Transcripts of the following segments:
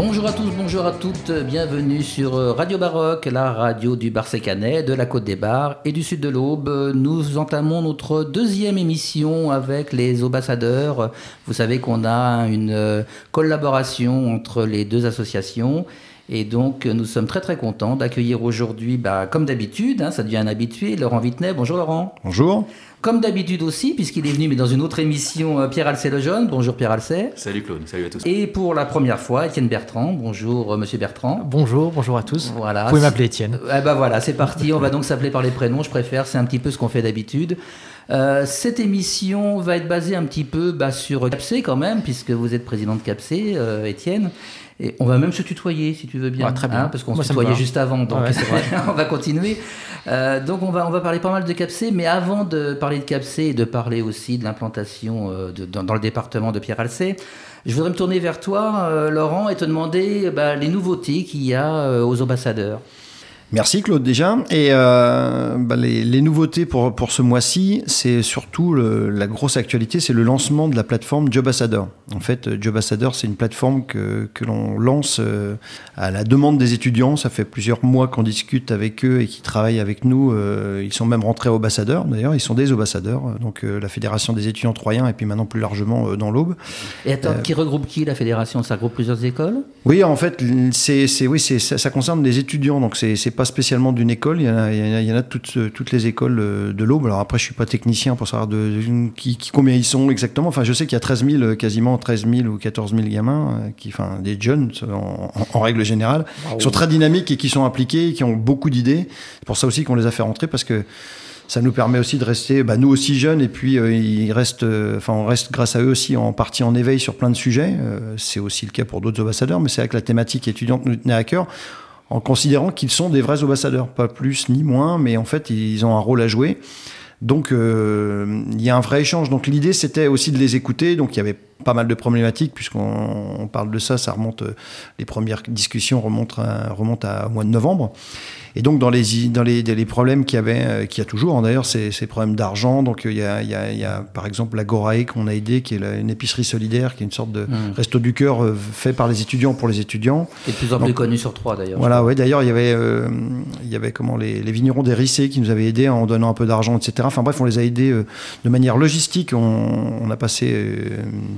Bonjour à tous, bonjour à toutes, bienvenue sur Radio Baroque, la radio du Barsécanet, de la Côte des Bars et du Sud de l'Aube. Nous entamons notre deuxième émission avec les ambassadeurs. Vous savez qu'on a une collaboration entre les deux associations. Et donc, nous sommes très très contents d'accueillir aujourd'hui, bah, comme d'habitude, hein, ça devient un habitué, Laurent Vitnet. Bonjour Laurent. Bonjour. Comme d'habitude aussi, puisqu'il est venu, mais dans une autre émission, euh, Pierre Alcé Lejeune. Bonjour Pierre Alcé. Salut Claude, salut à tous. Et pour la première fois, Étienne Bertrand. Bonjour euh, Monsieur Bertrand. Bonjour, bonjour à tous. Voilà. Vous pouvez m'appeler Étienne. Eh ben voilà, c'est parti. On va donc s'appeler par les prénoms. Je préfère, c'est un petit peu ce qu'on fait d'habitude. Euh, cette émission va être basée un petit peu bah, sur CAPC quand même, puisque vous êtes président de CAPC, Étienne. Et on va même se tutoyer si tu veux bien. Ah, très bien. Hein, parce qu'on se tutoyait juste avant, donc vrai. on va continuer. Euh, donc on va, on va parler pas mal de CAPC, mais avant de parler de CAPC et de parler aussi de l'implantation euh, dans, dans, le département de Pierre Alcé, je voudrais me tourner vers toi, euh, Laurent, et te demander bah, les nouveautés qu'il y a euh, aux ambassadeurs. Merci Claude déjà. Et euh, bah, les, les, nouveautés pour, pour ce mois-ci, c'est surtout le, la grosse actualité, c'est le lancement de la plateforme Jobassador. En fait, Jobassador, c'est une plateforme que, que l'on lance euh, à la demande des étudiants. Ça fait plusieurs mois qu'on discute avec eux et qui travaillent avec nous. Euh, ils sont même rentrés ambassadeurs, d'ailleurs, ils sont des ambassadeurs. Donc euh, la Fédération des étudiants troyens et puis maintenant plus largement euh, dans l'Aube. Et attends, qui regroupe qui la fédération? Ça regroupe plusieurs écoles? Oui, en fait, c'est, oui, c'est, ça, ça concerne les étudiants. Donc c'est, c'est pas spécialement d'une école, il y en a, il y en a toutes, toutes les écoles de l'Aube. Alors après, je suis pas technicien pour savoir de, de qui, qui, combien ils sont exactement. Enfin, je sais qu'il y a 13 000, quasiment 13 000 ou 14 000 gamins, qui, enfin des jeunes en, en, en règle générale, qui sont très dynamiques et qui sont impliqués, qui ont beaucoup d'idées. C'est pour ça aussi qu'on les a fait rentrer parce que ça nous permet aussi de rester, bah, nous aussi jeunes, et puis euh, ils restent, euh, enfin on reste grâce à eux aussi en partie en éveil sur plein de sujets. Euh, c'est aussi le cas pour d'autres ambassadeurs, mais c'est vrai que la thématique étudiante nous tenait à cœur en considérant qu'ils sont des vrais ambassadeurs, pas plus ni moins, mais en fait, ils ont un rôle à jouer. Donc, euh, il y a un vrai échange. Donc, l'idée, c'était aussi de les écouter. Donc, il y avait pas mal de problématiques, puisqu'on on parle de ça, ça remonte, les premières discussions remontent à, remontent à au mois de novembre. Et donc, dans les, dans les, les problèmes qu'il y avait, euh, qu'il y a toujours, hein, d'ailleurs, ces, ces problèmes d'argent. Donc, il y, a, il, y a, il y a, par exemple, la Gorae qu'on a aidé, qui est la, une épicerie solidaire, qui est une sorte de mmh. resto du cœur euh, fait par les étudiants pour les étudiants. Est de plus en plus connu sur trois, d'ailleurs. Voilà, ouais, d'ailleurs, il y avait, euh, il y avait comment, les, les vignerons des Rissés qui nous avaient aidés en donnant un peu d'argent, etc. Enfin, bref, on les a aidés euh, de manière logistique. On, on a passé euh,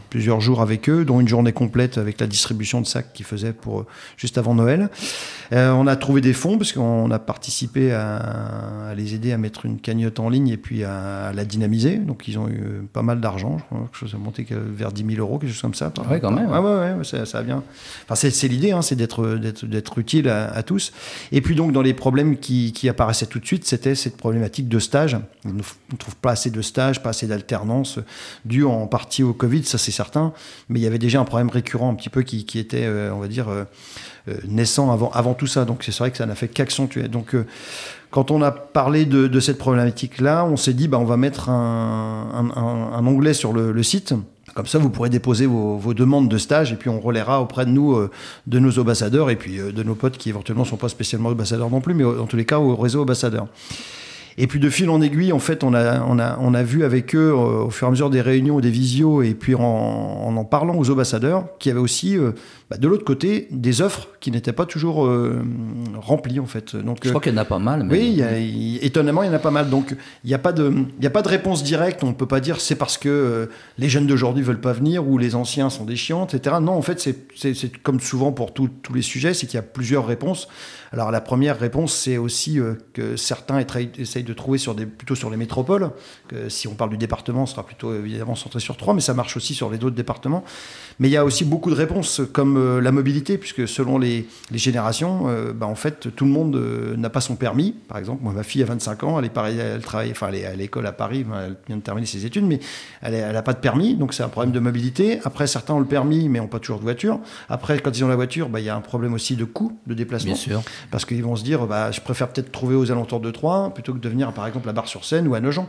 plusieurs jours avec eux, dont une journée complète avec la distribution de sacs qu'ils faisaient pour, juste avant Noël. on a trouvé des fonds, parce qu'on a participé à, à, les aider à mettre une cagnotte en ligne et puis à, à la dynamiser. Donc ils ont eu pas mal d'argent, je crois que chose a monté vers 10 000 euros, quelque chose comme ça. Oui, quand même. Ouais, ouais, ouais, ça, ça bien. Enfin, c'est l'idée, hein, c'est d'être utile à, à, tous. Et puis donc dans les problèmes qui, qui apparaissaient tout de suite, c'était cette problématique de stage. On ne trouve pas assez de stages, pas assez d'alternance, dû en partie au Covid, ça c'est certain. Mais il y avait déjà un problème récurrent un petit peu qui, qui était, euh, on va dire, euh, naissant avant, tout ça. Donc c'est vrai que ça n'a fait qu'accentuer. Donc euh, quand on a parlé de, cette problématique-là, on s'est dit, bah, on va mettre un, onglet sur le, site. Comme ça, vous pourrez déposer vos, demandes de stage et puis on relaiera auprès de nous, euh, de nos ambassadeurs et puis euh, de nos potes qui éventuellement ne sont pas spécialement ambassadeurs non plus, mais en tous les cas au réseau ambassadeur. Et puis de fil en aiguille, en fait, on a, vu avec eux euh, au fur et à mesure des réunions, des visios, et puis en en, parlant aux ambassadeurs, qu'il y avait aussi euh, bah, de l'autre côté des offres qui n'étaient pas toujours euh, remplies en fait. Donc, Je crois qu'il y en a pas mal. Mais... Oui, il y a, il, étonnamment, il y en a pas mal. Donc il n'y a, pas de, il y a pas de réponse directe. On ne peut pas dire c'est parce que euh, les jeunes d'aujourd'hui veulent pas venir ou les anciens sont des chiants, etc. Non, en fait, c'est comme souvent pour tout, tous les sujets, c'est qu'il y a plusieurs réponses. Alors la première réponse, c'est aussi euh, que certains essayent de trouver sur des, plutôt sur les métropoles. Que si on parle du département, ce sera plutôt évidemment centré sur trois, mais ça marche aussi sur les autres départements. Mais il y a aussi beaucoup de réponses comme euh, la mobilité, puisque selon les, les générations, euh, bah, en fait, tout le monde euh, n'a pas son permis. Par exemple, moi, ma fille a 25 ans, elle est pareil, elle travaille, enfin, elle est à l'école à Paris, elle vient de terminer ses études, mais elle n'a pas de permis, donc c'est un problème de mobilité. Après, certains ont le permis, mais n'ont pas toujours de voiture. Après, quand ils ont la voiture, bah, il y a un problème aussi de coût de déplacement. Bien sûr. Parce qu'ils vont se dire, bah, je préfère peut-être trouver aux alentours de Troyes plutôt que de venir, par exemple, à Bar-sur-Seine ou à Nogent.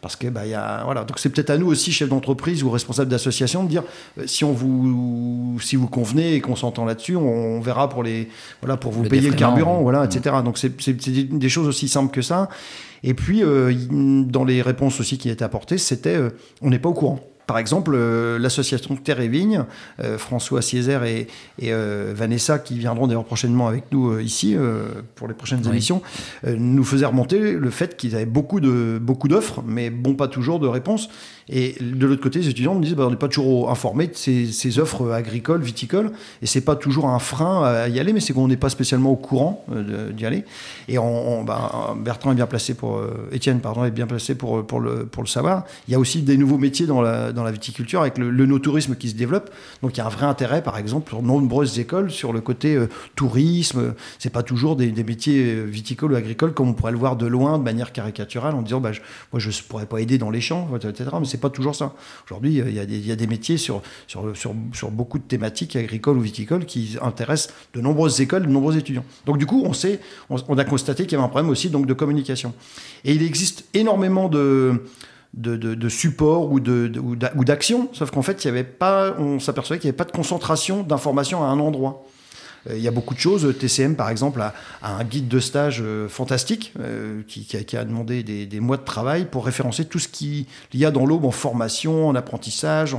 Parce que, bah, y a, voilà. Donc, c'est peut-être à nous aussi, chefs d'entreprise ou responsables d'association, de dire, si on vous, si vous convenez et qu'on s'entend là-dessus, on, on, verra pour les, voilà, pour vous le payer le carburant, voilà, etc. Mmh. Donc, c'est des choses aussi simples que ça. Et puis, euh, dans les réponses aussi qui étaient apportées, c'était, euh, on n'est pas au courant par exemple, l'association Terre et Vigne, François Césaire et, Vanessa, qui viendront d'ailleurs prochainement avec nous ici pour les prochaines émissions, nous faisaient remonter le fait qu'ils avaient beaucoup de beaucoup d'offres, mais bon, pas toujours de réponses. Et de l'autre côté, les étudiants me disent bah, on n'est pas toujours informé de ces, offres agricoles, viticoles, et c'est pas toujours un frein à y aller, mais c'est qu'on n'est pas spécialement au courant euh, d'y aller. Et bah, Bertrand est bien placé pour euh, Étienne, pardon, est bien placé pour pour le pour le savoir. Il y a aussi des nouveaux métiers dans la dans la viticulture avec le, no-tourisme qui se développe. Donc il y a un vrai intérêt, par exemple, pour nombreuses écoles sur le côté euh, tourisme. C'est pas toujours des, métiers viticoles ou agricoles comme on pourrait le voir de loin, de manière caricaturale, en disant bah, moi je pourrais pas aider dans les champs, etc. Mais pas toujours ça. Aujourd'hui, il y, a des métiers sur, beaucoup de thématiques agricoles ou viticoles qui intéressent de nombreuses écoles, de nombreux étudiants. Donc du coup, on, a constaté qu'il y avait un problème aussi de communication. Et il existe énormément de... De, de, support ou d'actions, sauf qu'en fait, il avait pas, on s'apercevait qu'il n'y avait pas de concentration d'informations à un endroit. Euh, il y a beaucoup de choses. TCM, par exemple, a, un guide de stage euh, fantastique euh, qui, a, demandé des, mois de travail pour référencer tout ce qu'il y a dans l'aube en formation, en apprentissage,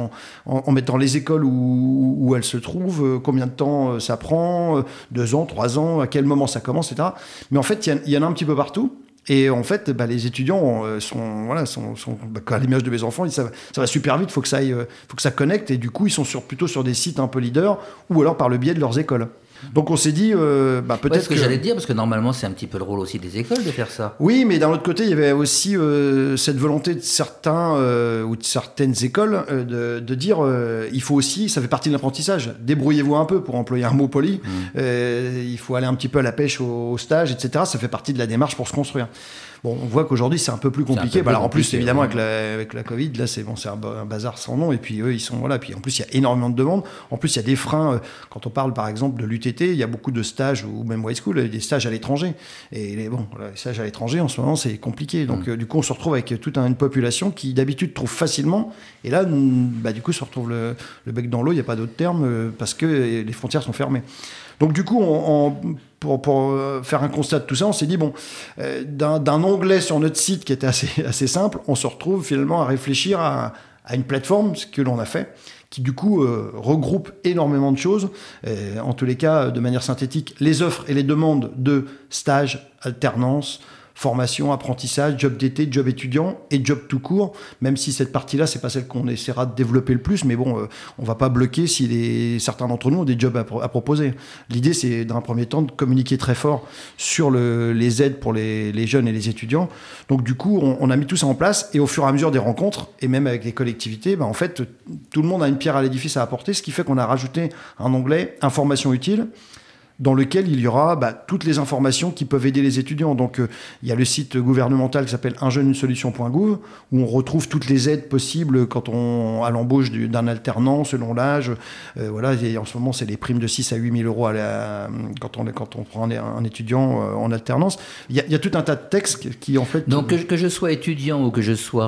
en, mettant les écoles où, elles se trouvent, combien de temps ça prend, deux ans, trois ans, à quel moment ça commence, etc. Mais en fait, il y, en a un petit peu partout. Et en fait, bah, les étudiants sont, voilà, sont, bah, à l'image de mes enfants, ils savent, ça va super vite, faut que ça aille, faut que ça connecte. Et du coup, ils sont plutôt sur des sites un peu leaders ou alors par le biais de leurs écoles. Donc on s'est dit, euh, bah, peut-être. ce que, j'allais dire, parce que normalement c'est un petit peu le rôle aussi des écoles de faire ça. Oui, mais d'un autre côté, il y avait aussi euh, cette volonté de certains euh, ou de certaines écoles de, dire, il faut aussi, ça fait partie de l'apprentissage, débrouillez-vous un peu pour employer un mot poli. Mmh. il faut aller un petit peu à la pêche au, au stage, etc. Ça fait partie de la démarche pour se construire. Bon, on voit qu'aujourd'hui c'est un peu plus compliqué. Bah, alors, en plus, évidemment, avec la, avec la Covid, là c'est bon, c'est un, bazar sans nom. Et puis eux, ils sont voilà. Puis en plus, il y a énormément de demandes. En plus, il y a des freins. Euh, quand on parle par exemple de l'UTT, il y a beaucoup de stages ou même high school, des stages à l'étranger. Et les, bon, les stages à l'étranger en ce moment c'est compliqué. Donc mm. euh, du coup, on se retrouve avec toute une population qui d'habitude trouve facilement. Et là, bah, du coup, se retrouve le, le bec dans l'eau. Il n'y a pas d'autre terme euh, parce que les frontières sont fermées. Donc du coup, pour, euh, faire un constat de tout ça, on s'est dit, bon, euh, d'un onglet sur notre site qui était assez, simple, on se retrouve finalement à réfléchir à, une plateforme, ce que l'on a fait, qui du coup euh, regroupe énormément de choses, en tous les cas de manière synthétique, les offres et les demandes de stages, alternance, formation, apprentissage, job d'été, job étudiant et job tout court, même si cette partie-là, c'est pas celle qu'on essaiera de développer le plus, mais bon, euh, on va pas bloquer si certains d'entre nous ont des jobs à, proposer. L'idée, c'est d'un premier temps de communiquer très fort sur le, les aides pour les, les, jeunes et les étudiants. Donc du coup, on, a mis tout ça en place et au fur et à mesure des rencontres, et même avec les collectivités, ben, en fait, tout le monde a une pierre à l'édifice à apporter, ce qui fait qu'on a rajouté un onglet information utile dans lequel il y aura bah, toutes les informations qui peuvent aider les étudiants. Donc, euh, il y a le site gouvernemental qui s'appelle unjeune-une-solution.gouv, où on retrouve toutes les aides possibles quand on, à l'embauche d'un alternant selon l'âge. Euh, voilà, en ce moment, c'est les primes de 6 à 8 000 euros à quand, on, quand on prend un, étudiant euh, en alternance. Il y, a, tout un tas de textes qui, en fait. Donc, que, je sois étudiant ou que je sois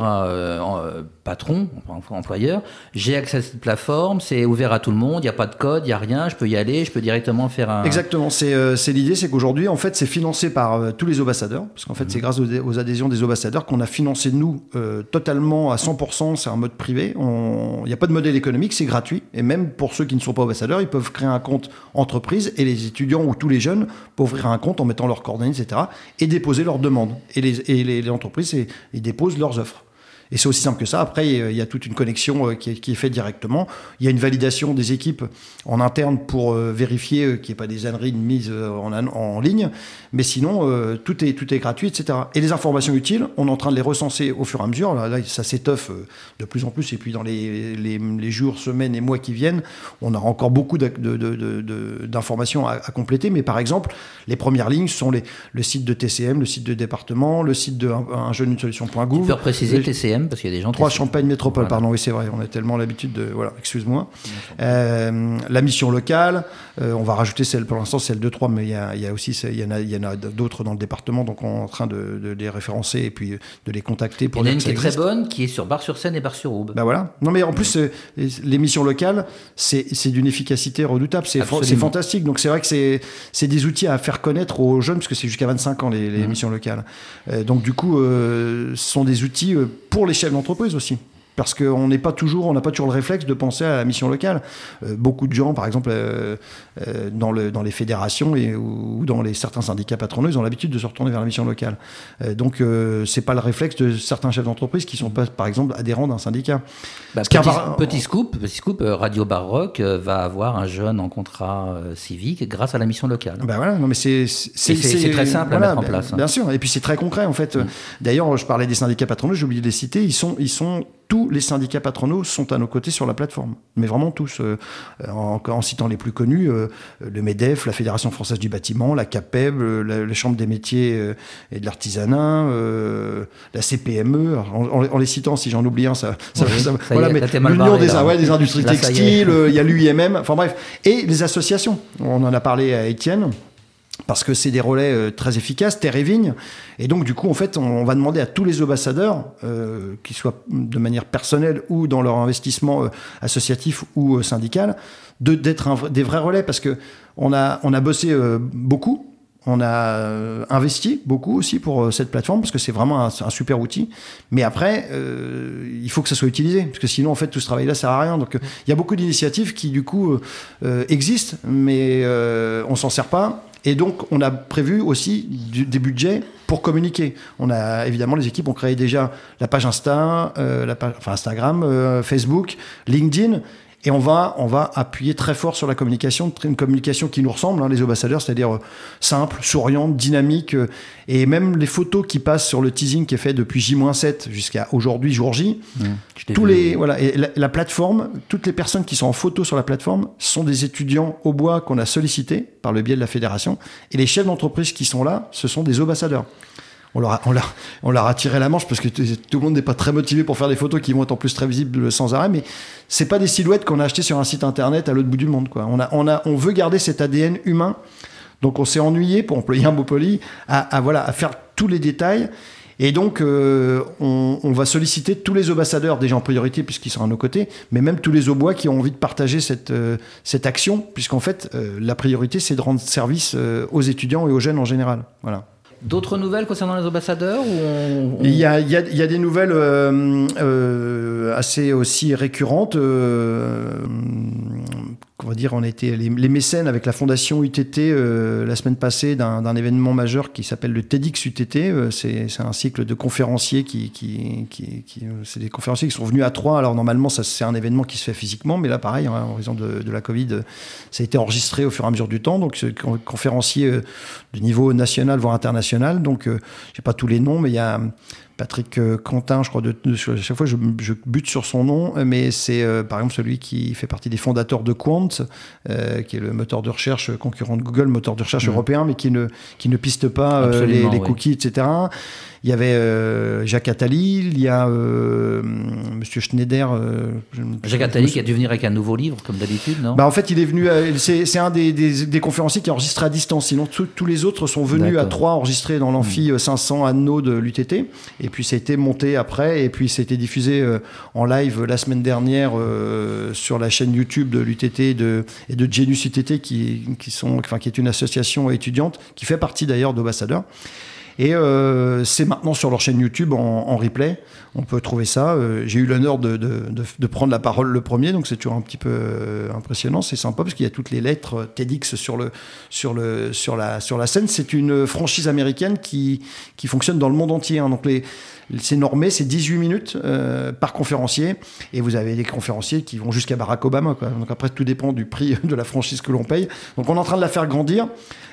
patron, employeur, j'ai accès à cette plateforme, c'est ouvert à tout le monde, il n'y a pas de code, il n'y a rien, je peux y aller, je peux directement faire un. Exactement, c'est euh, l'idée, c'est qu'aujourd'hui, en fait, c'est financé par euh, tous les ambassadeurs, parce qu'en fait, c'est mhm. grâce aux, adhésions des ambassadeurs qu'on a financé, nous, euh, totalement à 100%, c'est un mode privé, il n'y a pas de modèle économique, c'est gratuit, et même pour ceux qui ne sont pas ambassadeurs, ils peuvent créer un compte entreprise, et les étudiants ou tous les jeunes peuvent ouvrir un compte en mettant leurs coordonnées, etc., et déposer leurs demandes. Et les, et les, les entreprises, ils déposent leurs offres. Et c'est aussi simple que ça. Après, il y a toute une connexion euh, qui est, faite directement. Il y a une validation des équipes en interne pour euh, vérifier euh, qu'il n'y ait pas des âneries de mise en, en, ligne. Mais sinon, tout, est, tout est gratuit, etc. Et les informations utiles, on est en train de les recenser au fur et à mesure. Là, ça s'étoffe de plus en plus. Et puis, dans les, les, jours, semaines et mois qui viennent, on aura encore beaucoup d'informations à, compléter. Mais par exemple, les premières lignes sont les, le site de TCM, le site de département, le site de un, jeune une solution.gouv. Tu peux préciser TCM parce qu'il y a des gens. Trois Champagne Métropole, pardon, oui, c'est vrai. On a tellement l'habitude de. Voilà, excuse-moi. Euh, la mission locale, euh, on va rajouter celle, pour l'instant, celle de 3, mais il y a, il y a aussi il y en a, il y en a d'autres dans le département, donc on est en train de, les référencer et puis de les contacter pour Il y en a une qui est très bonne, qui est sur Bar-sur-Seine et Bar-sur-Aube. Ben voilà. Non, mais en plus, euh, les missions locales, c'est d'une efficacité redoutable. C'est fantastique. Donc c'est vrai que c'est des outils à faire connaître aux jeunes, parce que c'est jusqu'à 25 ans les, les mmh. missions locales. donc du coup, ce sont des outils pour les chefs d'entreprise aussi. Parce qu'on n'est pas toujours, on n'a pas toujours le réflexe de penser à la mission locale. Euh, beaucoup de gens, par exemple, euh, euh, dans, le, dans les fédérations et, ou dans les, certains syndicats patronaux, ils ont l'habitude de se retourner vers la mission locale. donc, c'est pas le réflexe de certains chefs d'entreprise qui sont pas, par exemple, adhérents d'un syndicat. Bah, petit, scoop, petit scoop, Radio Baroque va avoir un jeune en contrat civique grâce à la mission locale. Bah voilà, non mais c'est c'est très simple à mettre en place. Hein. Bien sûr, et puis c'est très concret en fait. Mm. D'ailleurs, je parlais des syndicats patronaux, j'ai oublié de les citer. Ils sont, ils sont tous les syndicats patronaux sont à nos côtés sur la plateforme. Mais vraiment tous. Euh, en, citant les plus connus, euh, le MEDEF, la Fédération française du bâtiment, la CAPEB, euh, la, Chambre des métiers et de l'artisanat, la CPME. En, les citant, si j'en oublie un, ça. voilà, mais l'Union des, des, industries textiles, il y a l'UIMM, enfin bref. Et les associations. On en a parlé à Étienne parce que c'est des relais euh, très efficaces, terre et vigne. Et donc, du coup, en fait, on, va demander à tous les ambassadeurs, euh, qu'ils soient de manière personnelle ou dans leur investissement euh, associatif ou syndical, d'être des vrais relais, parce que on a, on a bossé beaucoup. On a investi beaucoup aussi pour cette plateforme parce que c'est vraiment un, super outil. Mais après, il faut que ça soit utilisé parce que sinon, en fait, tout ce travail-là sert à rien. Donc, il y a beaucoup d'initiatives qui, du coup, existent, mais on s'en sert pas et donc, on a prévu aussi des budgets pour communiquer. On a évidemment les équipes ont créé déjà la page Insta, euh, la page, enfin Instagram, euh, Facebook, LinkedIn. Et on va, on va appuyer très fort sur la communication, une communication qui nous ressemble, hein, les ambassadeurs, c'est-à-dire euh, simple, souriante, dynamique. Euh, et même les photos qui passent sur le teasing qui est fait depuis J-7 jusqu'à aujourd'hui, jour J. Mmh, tous les, voilà, et la, plateforme, toutes les personnes qui sont en photo sur la plateforme sont des étudiants au bois qu'on a sollicités par le biais de la fédération. Et les chefs d'entreprise qui sont là, ce sont des ambassadeurs on leur, a, on, leur, on leur a tiré la manche parce que tout le monde n'est pas très motivé pour faire des photos qui vont être en plus très visibles sans arrêt, mais c'est pas des silhouettes qu'on a achetées sur un site internet à l'autre bout du monde. Quoi. On, a, on, a, on veut garder cet ADN humain, donc on s'est ennuyé, pour employer un mot poli, à, voilà, à faire tous les détails. Et donc, euh, on, on, va solliciter tous les ambassadeurs, déjà en priorité, puisqu'ils sont à nos côtés, mais même tous les aubois qui ont envie de partager cette, euh, cette action, puisqu'en fait, euh, la priorité, c'est de rendre service aux étudiants et aux jeunes en général. Voilà. D'autres nouvelles concernant les ambassadeurs il, y a, il, y a, il, y a, des nouvelles euh, euh, assez aussi récurrentes. Euh, on va dire, on était les, mécènes avec la fondation UTT euh, la semaine passée d'un événement majeur qui s'appelle le TEDx UTT. Euh, c'est un cycle de conférenciers qui, qui, qui, qui c'est des conférenciers qui sont venus à Troyes. Alors normalement, c'est un événement qui se fait physiquement, mais là, pareil, hein, en raison de, la Covid, ça a été enregistré au fur et à mesure du temps. Donc, conférencier euh, de niveau national voire international. Donc, j'ai pas tous les noms, mais il y a Patrick euh, Quentin, je crois, de, chaque fois je, bute sur son nom, mais c'est euh, par exemple celui qui fait partie des fondateurs de Quant, euh, qui est le moteur de recherche concurrent de Google, moteur de recherche mmh. européen, mais qui ne, qui ne piste pas les, les cookies, etc. Il y avait euh, Jacques Attali, il y a euh, Monsieur Schneider. Euh, Jacques Attali qui a dû venir avec un nouveau livre, comme d'habitude, non? Bah, En fait, il est venu. c'est un des, des, conférenciers qui a enregistré à distance. Sinon, tous les autres sont venus à trois enregistrer dans l'amphi 500 anneaux de l'UTT. Et puis, ça a été monté après. Et puis, ça a été diffusé en live la semaine dernière sur la chaîne YouTube de l'UTT et de, et de Genus UTT, qui, qui, sont, enfin, qui est une association étudiante, qui fait partie d'ailleurs d'Ambassadeur. Et euh, c'est maintenant sur leur chaîne YouTube en, replay. On peut trouver ça. Euh, j'ai eu l'honneur de, de, de, prendre la parole le premier, donc c'est toujours un petit peu euh, impressionnant. C'est sympa parce qu'il y a toutes les lettres TEDx sur, le, sur, le, sur, la, sur la scène. C'est une franchise américaine qui, qui fonctionne dans le monde entier. Hein. Donc les, c'est normé, c'est 18 minutes euh, par conférencier. Et vous avez des conférenciers qui vont jusqu'à Barack Obama. Quoi. Donc après, tout dépend du prix de la franchise que l'on paye. Donc on est en train de la faire grandir.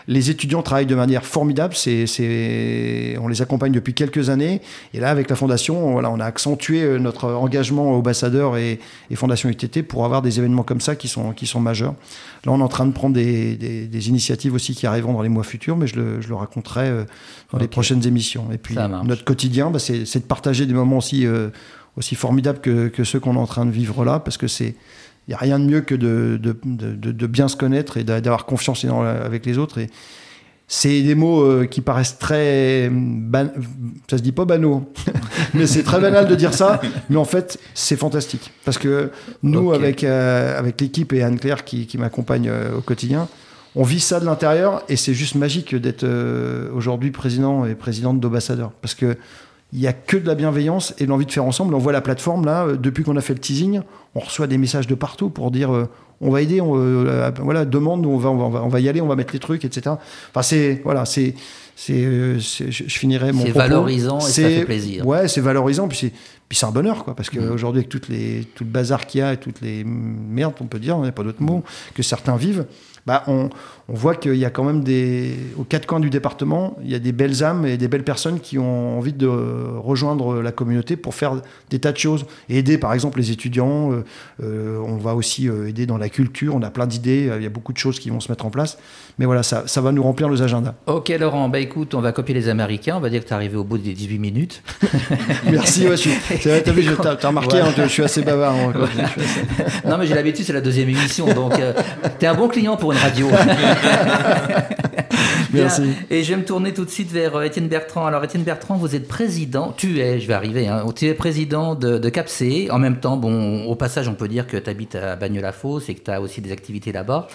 Les étudiants travaillent de manière formidable. C'est, c'est, on les accompagne depuis quelques années. Et là, avec la fondation, on, voilà, on a accentué euh, notre engagement ambassadeur et, et fondation UTT pour avoir des événements comme ça qui sont, qui sont majeurs. Là, on est en train de prendre des, des, des initiatives aussi qui arriveront dans les mois futurs, mais je le, je le raconterai euh, dans les prochaines émissions. Et puis, notre quotidien, bah, c'est c'est de partager des moments aussi, euh, aussi formidables que, que ceux qu'on est en train de vivre là, parce que c'est il n'y a rien de mieux que de, de, de, de bien se connaître et d'avoir confiance avec les autres. Et c'est des mots euh, qui paraissent très. Ça se dit pas banaux, mais c'est très banal de dire ça. Mais en fait, c'est fantastique. Parce que nous, avec, euh, avec l'équipe et Anne-Claire qui, qui m'accompagne au quotidien, on vit ça de l'intérieur et c'est juste magique d'être aujourd'hui président et présidente d'Ambassadeur. Parce que il n'y a que de la bienveillance et de l'envie de faire ensemble. On voit la plateforme là, euh, depuis qu'on a fait le teasing, on reçoit des messages de partout pour dire euh, on va aider, on, euh, voilà, demande, on va, on va, on va y aller, on va mettre les trucs, etc. Enfin, c'est voilà, c'est c'est, je, finirai mon C'est valorisant et ça fait plaisir. Ouais, c'est valorisant, puis c'est, puis c'est un bonheur, quoi, parce qu'aujourd'hui, mm. avec toutes les, tout le bazar qu'il y a et toutes les merdes, on peut dire, il n'y a pas d'autre mot, que certains vivent, bah, on, on voit qu'il y a quand même des, aux quatre coins du département, il y a des belles âmes et des belles personnes qui ont envie de rejoindre la communauté pour faire des tas de choses. Et aider par exemple les étudiants, euh, euh, on va aussi euh, aider dans la culture, on a plein d'idées, il y a beaucoup de choses qui vont se mettre en place. Mais voilà, ça, ça va nous remplir nos agendas. Ok Laurent, bah écoute, on va copier les Américains, on va dire que tu es arrivé au bout des 18 minutes. Merci, ouais, tu as, remarqué, hein, je suis assez bavard. non mais j'ai l'habitude, c'est la deuxième émission, donc tu es un bon client pour une radio. Merci. Et je vais me tourner tout de suite vers euh, Étienne Bertrand. Alors, Étienne Bertrand, vous êtes président, tu es, je vais arriver, hein, tu es président de, de CAPC. En même temps, bon, au passage, on peut dire que tu habites à Bagnols-la-Fosse et que tu as aussi des activités là-bas.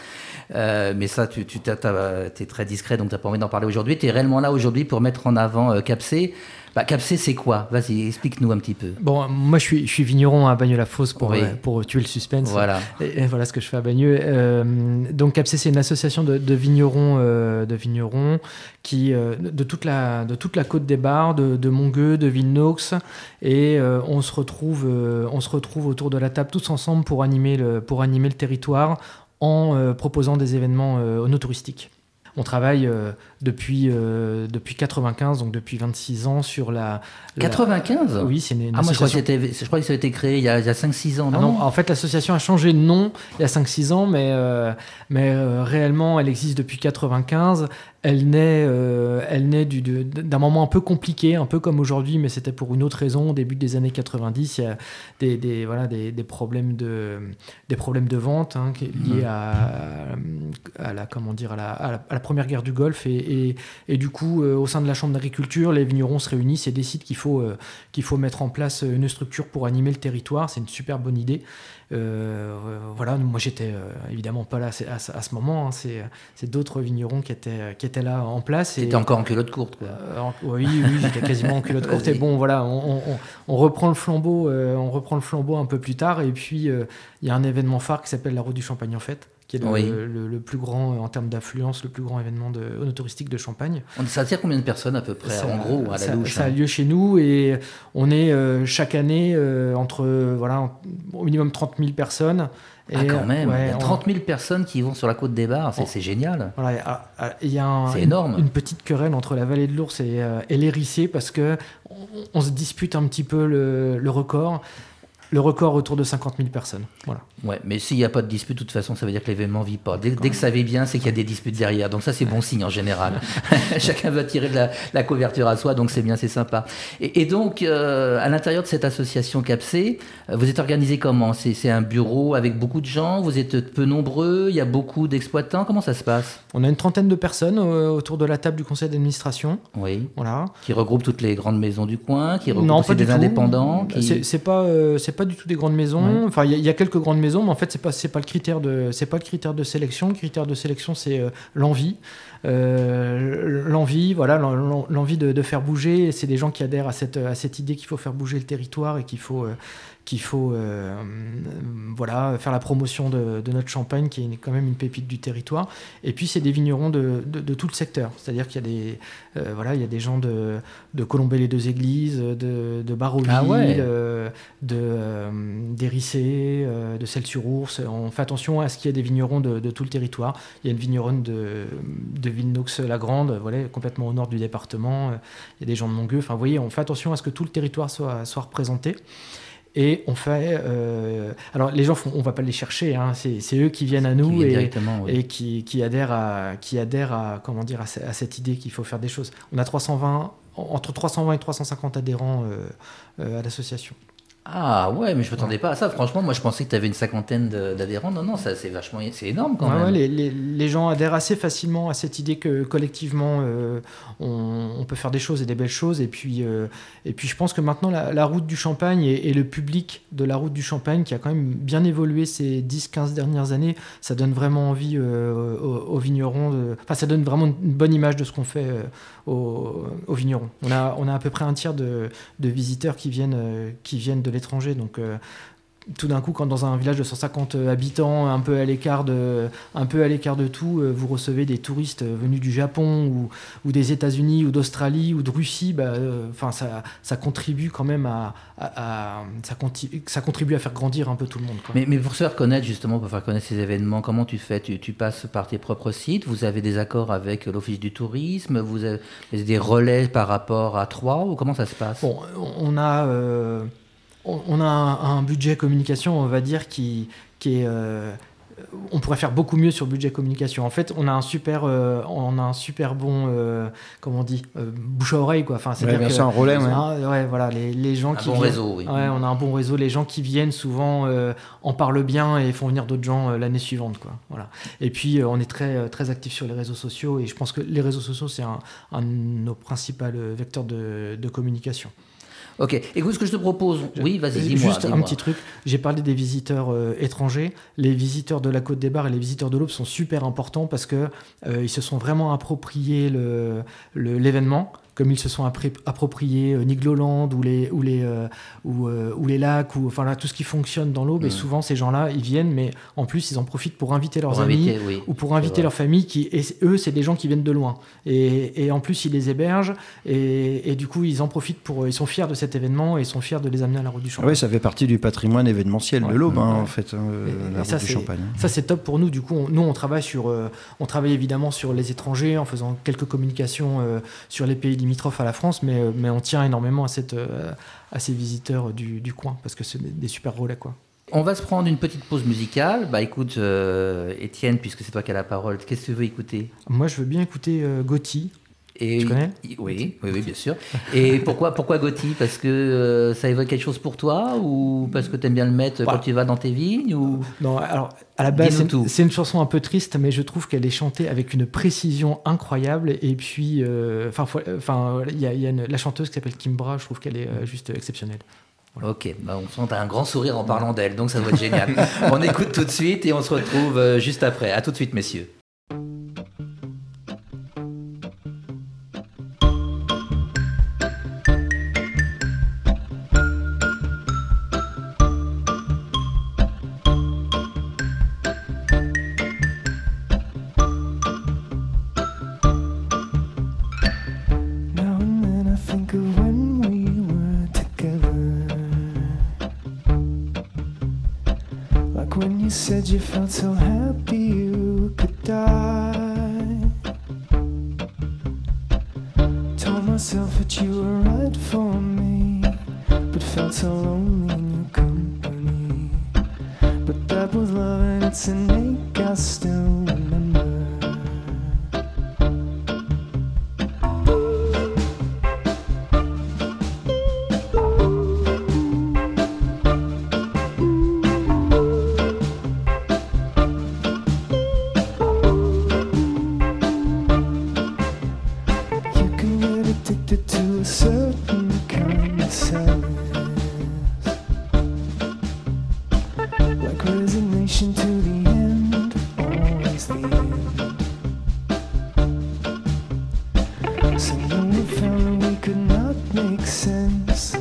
Euh, mais ça, tu, tu es très discret, donc tu n'as pas envie d'en parler aujourd'hui. Tu es réellement là aujourd'hui pour mettre en avant euh, CAPC. Bah, Capsé, c'est quoi? Vas-y, explique-nous un petit peu. Bon, moi, je suis, je suis vigneron à Bagneux-la-Fosse pour, euh, pour tuer le suspense. Voilà. Et, voilà ce que je fais à Bagneux. Euh, donc, Capsé, c'est une association de, vignerons, euh, de vignerons qui, de, toute la, de toute la côte des Bars, de, de Montgueux, de Villenox. Et on, se retrouve, on se retrouve autour de la table tous ensemble pour animer le, pour animer le territoire en proposant des événements no touristiques. On travaille euh, depuis, euh, depuis 95, donc depuis 26 ans, sur la. 95 Oui, c'est une, ah, moi, je crois, que ça a été créé il y a, a 5-6 ans, ah non, en fait, l'association a changé de nom il y a 5-6 ans, mais, euh, mais réellement, elle existe depuis 95 elle naît, euh, elle naît d'un moment un peu compliqué, un peu comme aujourd'hui, mais c'était pour une autre raison. Au début des années 90, il y a des, des voilà, des, des, problèmes, de, des problèmes de vente hein, liés mmh. à, à, la, comment dire, à, la, à, la, première guerre du Golfe. Et, et, et du coup, euh, au sein de la Chambre d'agriculture, les vignerons se réunissent et décident qu'il faut, euh, qu'il faut mettre en place une structure pour animer le territoire. C'est une super bonne idée. Euh, voilà, moi j'étais euh, évidemment pas là à, ce moment, hein. c'est d'autres vignerons qui étaient, qui étaient là en place. C'était encore en culotte courte quoi. Euh, oui, oui, j'étais quasiment en culotte courte. Et bon, voilà, on, on, reprend le flambeau, on reprend le flambeau un peu plus tard. Et puis il y a un événement phare qui s'appelle la Route du Champagne en fait qui est le, plus grand en termes d'affluence, le plus grand événement de, touristique de Champagne. Ça attire combien de personnes à peu près, en gros, à la ça, Ça a hein lieu chez nous et on est euh, chaque année euh, entre voilà, au minimum 30 000 personnes. ah, quand même Il y a 30 000 personnes qui vont sur la côte des Bars, c'est génial. Voilà, il y a un, énorme. Une, petite querelle entre la vallée de l'Ours et, euh, et l'Hérissé parce que on, se dispute un petit peu le, le record. Le record autour de 50 000 personnes. Voilà. Ouais, mais s'il n'y a pas de dispute, de toute façon, ça veut dire que l'événement ne vit pas. Dès, que ça va bien, c'est qu'il y a des disputes derrière. Donc ça, c'est bon signe en général. Chacun va tirer de la, couverture à soi, donc c'est bien, c'est sympa. Et, donc, euh, à l'intérieur de cette association CAPC, euh, vous êtes organisé comment? C'est un bureau avec beaucoup de gens? Vous êtes peu nombreux? Il y a beaucoup d'exploitants? Comment ça se passe? On a une trentaine de personnes euh, autour de la table du conseil d'administration. Oui. Voilà. Qui regroupe toutes les grandes maisons du coin, qui regroupe aussi des indépendants. Qui... C'est pas, pas du tout des grandes maisons. Enfin, il y, a quelques grandes maisons, mais en fait, c'est pas c'est pas le critère de c'est pas le critère de sélection. Le critère de sélection, c'est euh, l'envie. Euh, l'envie, voilà, l'envie de, de, faire bouger. C'est des gens qui adhèrent à cette, à cette idée qu'il faut faire bouger le territoire et qu'il faut, euh, qu'il faut euh, voilà, faire la promotion de, notre champagne, qui est quand même une pépite du territoire. Et puis, c'est des vignerons de, de, tout le secteur. C'est-à-dire qu'il y, a des, euh, voilà, il y a des gens de, de Colombey-les-Deux-Églises, de, de Baroville, ah euh, de d'Hérissé, de Celles-sur-Ours. On fait attention à ce qu'il y ait des vignerons de, tout le territoire. Il y a une vigneronne de, de Villenox-la-Grande, voilà, complètement au nord du département. Il y a des gens de Mongueux. Enfin, vous voyez, on fait attention à ce que tout le territoire soit, soit représenté. Et on fait. Euh, alors, les gens, font, on va pas les chercher, hein, c'est eux qui viennent à nous et, et qui, qui, adhèrent à, qui adhèrent à, comment dire, à, cette idée qu'il faut faire des choses. On a 320, entre 320 et 350 adhérents euh, euh, à l'association. Ah ouais, mais je m'attendais pas à ça. Franchement, moi je pensais que tu avais une cinquantaine d'adhérents. Non, non, ça c'est vachement, c'est énorme quand même. les, les, les, gens adhèrent assez facilement à cette idée que collectivement euh, on, on, peut faire des choses et des belles choses. Et puis, euh, et puis je pense que maintenant la, la route du Champagne et, et, le public de la route du Champagne qui a quand même bien évolué ces 10-15 dernières années, ça donne vraiment envie euh, aux, aux, vignerons. De... Enfin, ça donne vraiment une bonne image de ce qu'on fait aux, aux, vignerons. On a, on a à peu près un tiers de, de visiteurs qui viennent, qui viennent de l'étranger. Donc, euh, tout d'un coup, quand dans un village de 150 habitants, un peu à l'écart de, un peu à l'écart de tout, euh, vous recevez des touristes venus du Japon ou, ou des États-Unis ou d'Australie ou de Russie, bah, euh, enfin ça, ça contribue quand même à, à, à ça, ça, contribue à faire grandir un peu tout le monde. Quoi. Mais, mais, pour se faire connaître justement, pour faire connaître ces événements, comment tu fais? Tu, tu, passes par tes propres sites? Vous avez des accords avec l'Office du tourisme? Vous avez des relais par rapport à Troyes? Ou comment ça se passe? Bon, on a euh, on a un, un, budget communication, on va dire, qui, qui est. Euh, on pourrait faire beaucoup mieux sur le budget communication. En fait, on a un super, euh, on a un super bon, euh, comment on dit, euh, bouche à oreille quoi. Enfin, c'est ouais, un relais. Ouais. Un, ouais. voilà, les, les gens un qui bon viennent, réseau. Oui. Ouais, on a un bon réseau. Les gens qui viennent souvent en parlent bien et font venir d'autres gens l'année suivante quoi. Voilà. Et puis on est très très actif sur les réseaux sociaux et je pense que les réseaux sociaux c'est un, un, de nos principaux vecteurs de, de communication. Ok, écoute ce que je te propose. Oui, vas-y, dis-moi. Juste dis un petit truc. J'ai parlé des visiteurs euh, étrangers. Les visiteurs de la Côte des Bars et les visiteurs de l'Aube sont super importants parce que euh, ils se sont vraiment appropriés l'événement. Le, comme ils se sont appropriés euh, Nigloland ou les, ou, les, euh, ou, euh, ou, les lacs, ou enfin là, tout ce qui fonctionne dans l'Aube. Mmh. Et souvent, ces gens-là, ils viennent, mais en plus, ils en profitent pour inviter leurs pour amis inviter, oui. ou pour inviter leur famille. Qui, et eux, c'est des gens qui viennent de loin. Et, et en plus, ils les hébergent. Et, et, du coup, ils en profitent pour. Ils sont fiers de cet événement et ils sont fiers de les amener à la route du Champagne. Oui, ça fait partie du patrimoine événementiel ouais. de l'Aube, hein, ouais. en fait, euh, la route ça, du Champagne. Ça, c'est top pour nous. Du coup, on, nous, on travaille sur. Euh, on travaille évidemment sur les étrangers en faisant quelques communications euh, sur les pays limitrophes à la France mais, mais on tient énormément à, cette, à ces visiteurs du, du coin parce que c'est des, des, super relais. Quoi. On va se prendre une petite pause musicale. Bah écoute, euh, Étienne, puisque c'est toi qui as la parole, qu'est-ce que tu veux écouter? Moi, je veux bien écouter euh, Gotti. Et tu connais oui, oui, oui, bien sûr. Et pourquoi, pourquoi Gotti Parce que euh, ça évoque quelque chose pour toi ou parce que tu aimes bien le mettre quand tu vas dans tes vignes ou... Non, alors à la base, c'est une, une, chanson un peu triste, mais je trouve qu'elle est chantée avec une précision incroyable. Et puis, enfin, euh, il y a, y a une, la chanteuse qui s'appelle Kimbra, je trouve qu'elle est euh, juste exceptionnelle. Voilà. Ok, bah on sent un grand sourire en parlant d'elle, donc ça doit être génial. on écoute tout de suite et on se retrouve juste après. À tout de suite, messieurs. makes sense.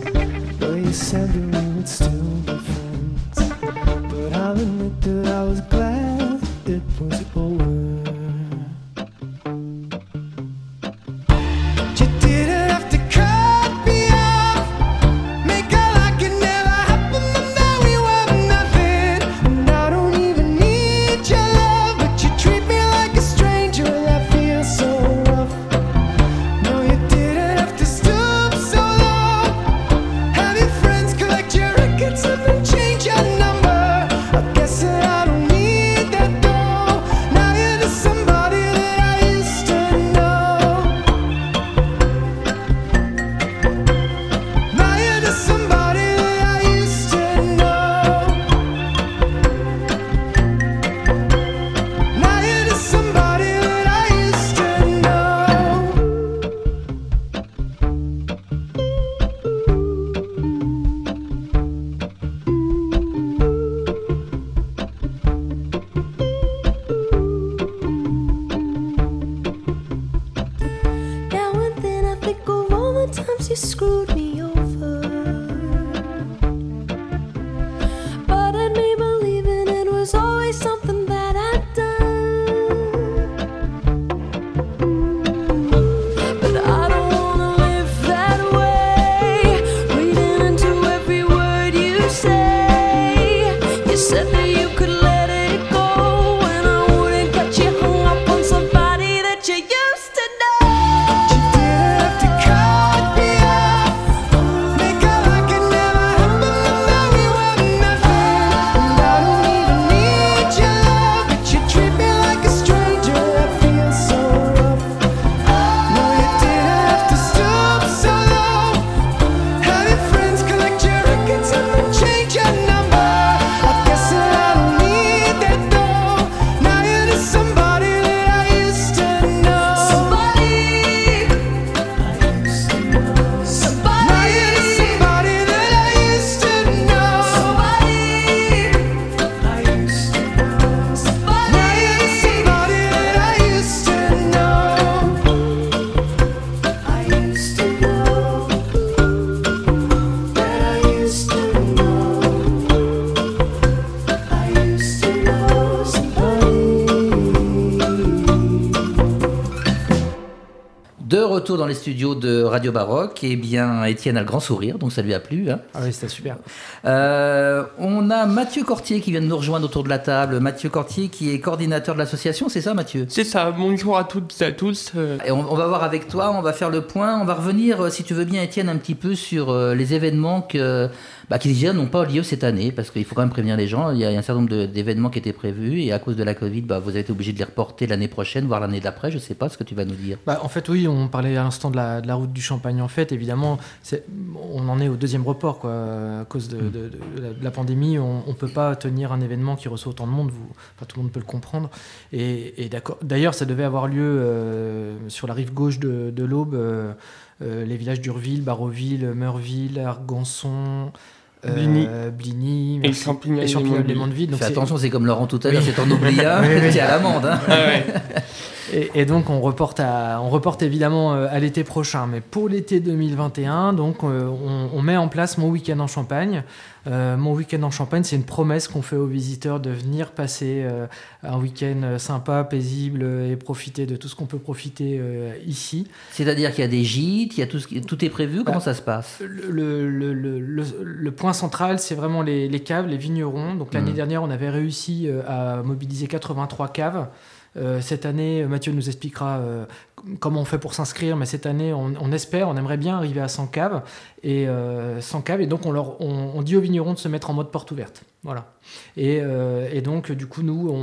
Studios de Radio Baroque, eh bien, Étienne a le grand sourire, donc ça lui a plu. hein. Ah oui, c'était super. Euh, on a Mathieu Cortier qui vient de nous rejoindre autour de la table. Mathieu Cortier qui est coordinateur de l'association, c'est ça Mathieu? C'est ça, bonjour à toutes et à tous. euh, Et on, on va voir avec toi, on va faire le point, on va revenir, euh, si tu veux bien Étienne, un petit peu sur les événements que, bah, qui déjà n'ont pas lieu cette année, parce qu'il faut quand même prévenir les gens, il y a, il y a un certain nombre d'événements qui étaient prévus, et à cause de la Covid, bah, vous avez été obligé de les reporter l'année prochaine, voire l'année d'après, je sais pas ce que tu vas nous dire. Bah, en fait, oui, on parlait à l'instant de la, de la route du Champagne. En fait, évidemment, on en est au deuxième report. Quoi. À cause de, de- de la, de la pandémie, on ne peut pas tenir un événement qui reçoit autant de monde. Vous, enfin, tout le monde peut le comprendre. Et, et d'accord- d'ailleurs, ça devait avoir lieu euh, sur la rive gauche de, de l'Aube. euh, euh, les villages d'Urville, Barroville, Meurville, Argançon, euh, Bligny. Bligny, Et merci. Champignol et des Mondeville. Donc Fais c'est- attention, c'est comme Laurent tout à l'heure, c'est en oui. t'es à l'amende. Hein. ah ouais. Et, et donc on reporte, à, on reporte évidemment euh, à l'été prochain. Mais pour l'été 2021, donc euh, on, on met en place mon week-end en Champagne. Euh, mon week-end en Champagne, c'est une promesse qu'on fait aux visiteurs de venir passer euh, un week-end sympa, paisible et profiter de tout ce qu'on peut profiter euh, ici. C'est-à-dire qu'il y a des gîtes, il y a tout, ce qui- tout est prévu, comment Bah, ça se passe? Le, le- le- le- le point central, c'est vraiment les, les caves, les vignerons. Donc l'année Mhm. dernière, on avait réussi à mobiliser 83 caves. Euh, cette année, Mathieu nous expliquera euh, comment on fait pour s'inscrire, mais cette année, on, espère, on aimerait bien arriver à 100 caves. Et, euh, 100 caves, et donc on, leur, on, dit aux vignerons de se mettre en mode porte ouverte. Voilà. Et, euh, et donc, du coup, nous,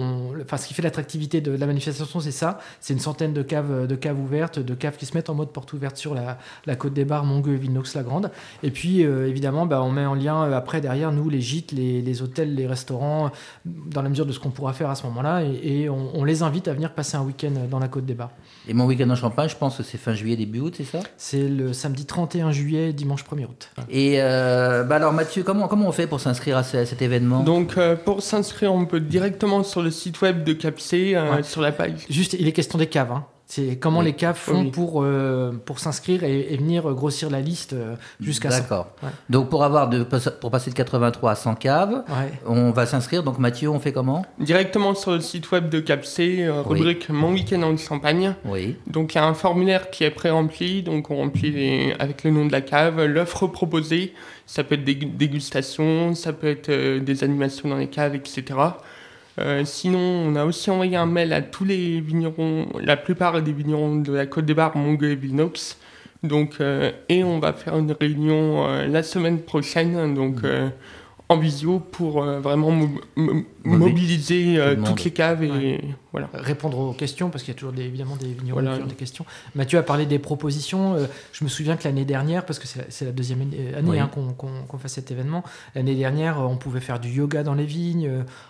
enfin, ce qui fait l'attractivité de la manifestation, c'est ça. C'est une centaine de caves, de caves ouvertes, de caves qui se mettent en mode porte ouverte sur la, côte des Bars, Montgueux et Villeneuve-la-Grande. Et puis, euh, évidemment, bah, on met en lien euh, après, derrière nous, les gîtes, les, hôtels, les restaurants, dans la mesure de ce qu'on pourra faire à ce moment-là. Et, et on, on les invite à venir passer un week-end dans la côte des Bars. Et mon week-end en Champagne, je pense que c'est fin juillet, début août, c'est ça? C'est le samedi 31 juillet, dimanche 1er août. Et euh, bah alors Mathieu, comment, comment on fait pour s'inscrire à, ce- à cet événement? Donc euh, pour s'inscrire, on peut directement sur le site web de Capc, euh, Ouais. sur la page. Juste, il est question des caves. hein. C'est comment Oui. les caves font Oui. pour, euh, pour s'inscrire et, et venir grossir la liste euh, jusqu'à ça. D'accord. Ouais. Donc pour, avoir de, pour passer de 83 à 100 caves, Ouais. on va s'inscrire. Donc Mathieu, on fait comment? Directement sur le site web de Capc, euh, Oui. rubrique Mon week-end en Champagne. Oui. Donc il y a un formulaire qui est pré-rempli, donc on remplit les- avec le nom de la cave, l'offre proposée, ça peut être des dégustations, ça peut être euh, des animations dans les caves, etc. Euh, sinon, on a aussi envoyé un mail à tous les vignerons, la plupart des vignerons de la Côte des Bars, Montgueux et Villeneuve. Donc, euh, et on va faire une réunion euh, la semaine prochaine, donc en visio, pour euh, vraiment mo- mo- mobiliser euh, le toutes les caves et Ouais. voilà. Répondre aux questions, parce qu'il y a toujours des, évidemment des vignerons Voilà. qui ont des questions. Mathieu a parlé des propositions. Euh, je me souviens que l'année dernière, parce que c'est la deuxième année, Oui. hein, qu'on fait cet événement, l'année dernière, on pouvait faire du yoga dans les vignes,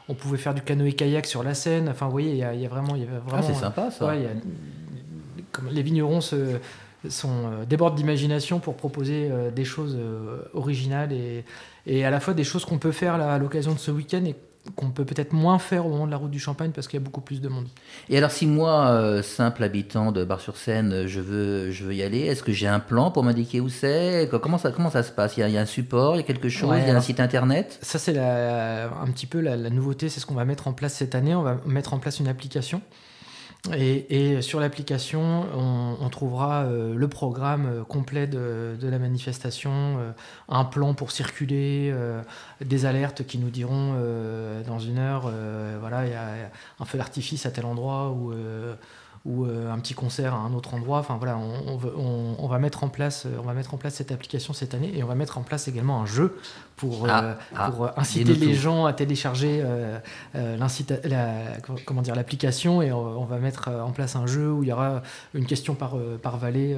on pouvait faire du canoë-kayak sur la Seine. Enfin, vous voyez, il y a, il y a vraiment. Il y avait Ah, vraiment c'est sympa ça. Ouais, il y a- comme les vignerons se, sont, euh, débordent d'imagination pour proposer euh, des choses euh, originales et, et à la fois des choses qu'on peut faire là, à l'occasion de ce week-end et qu'on peut peut-être moins faire au moment de la route du Champagne parce qu'il y a beaucoup plus de monde. Et alors, si moi, euh, simple habitant de Bar-sur-Seine, je veux, je veux y aller, est-ce que j'ai un plan pour m'indiquer où c'est? Co- comment ça, comment ça se passe? Il y, a, il y a un support, il y a quelque chose, Ouais, il y a un site internet? Ça, c'est un petit peu la, la nouveauté, c'est ce qu'on va mettre en place cette année. On va mettre en place une application. Et, sur l'application, on, trouvera euh, le programme euh, complet de, la manifestation, euh, un plan pour circuler, des alertes qui nous diront dans une heure, voilà, il y a un feu d'artifice à tel endroit ou, un petit concert à un autre endroit. Enfin voilà, on va mettre en place, on va mettre en place cette application cette année et on va mettre en place également un jeu pour, Ah, euh, ah, pour euh, inciter les gens à télécharger euh, la- comment dire l'application et on, on va mettre en place un jeu où il y aura une question par, par vallée.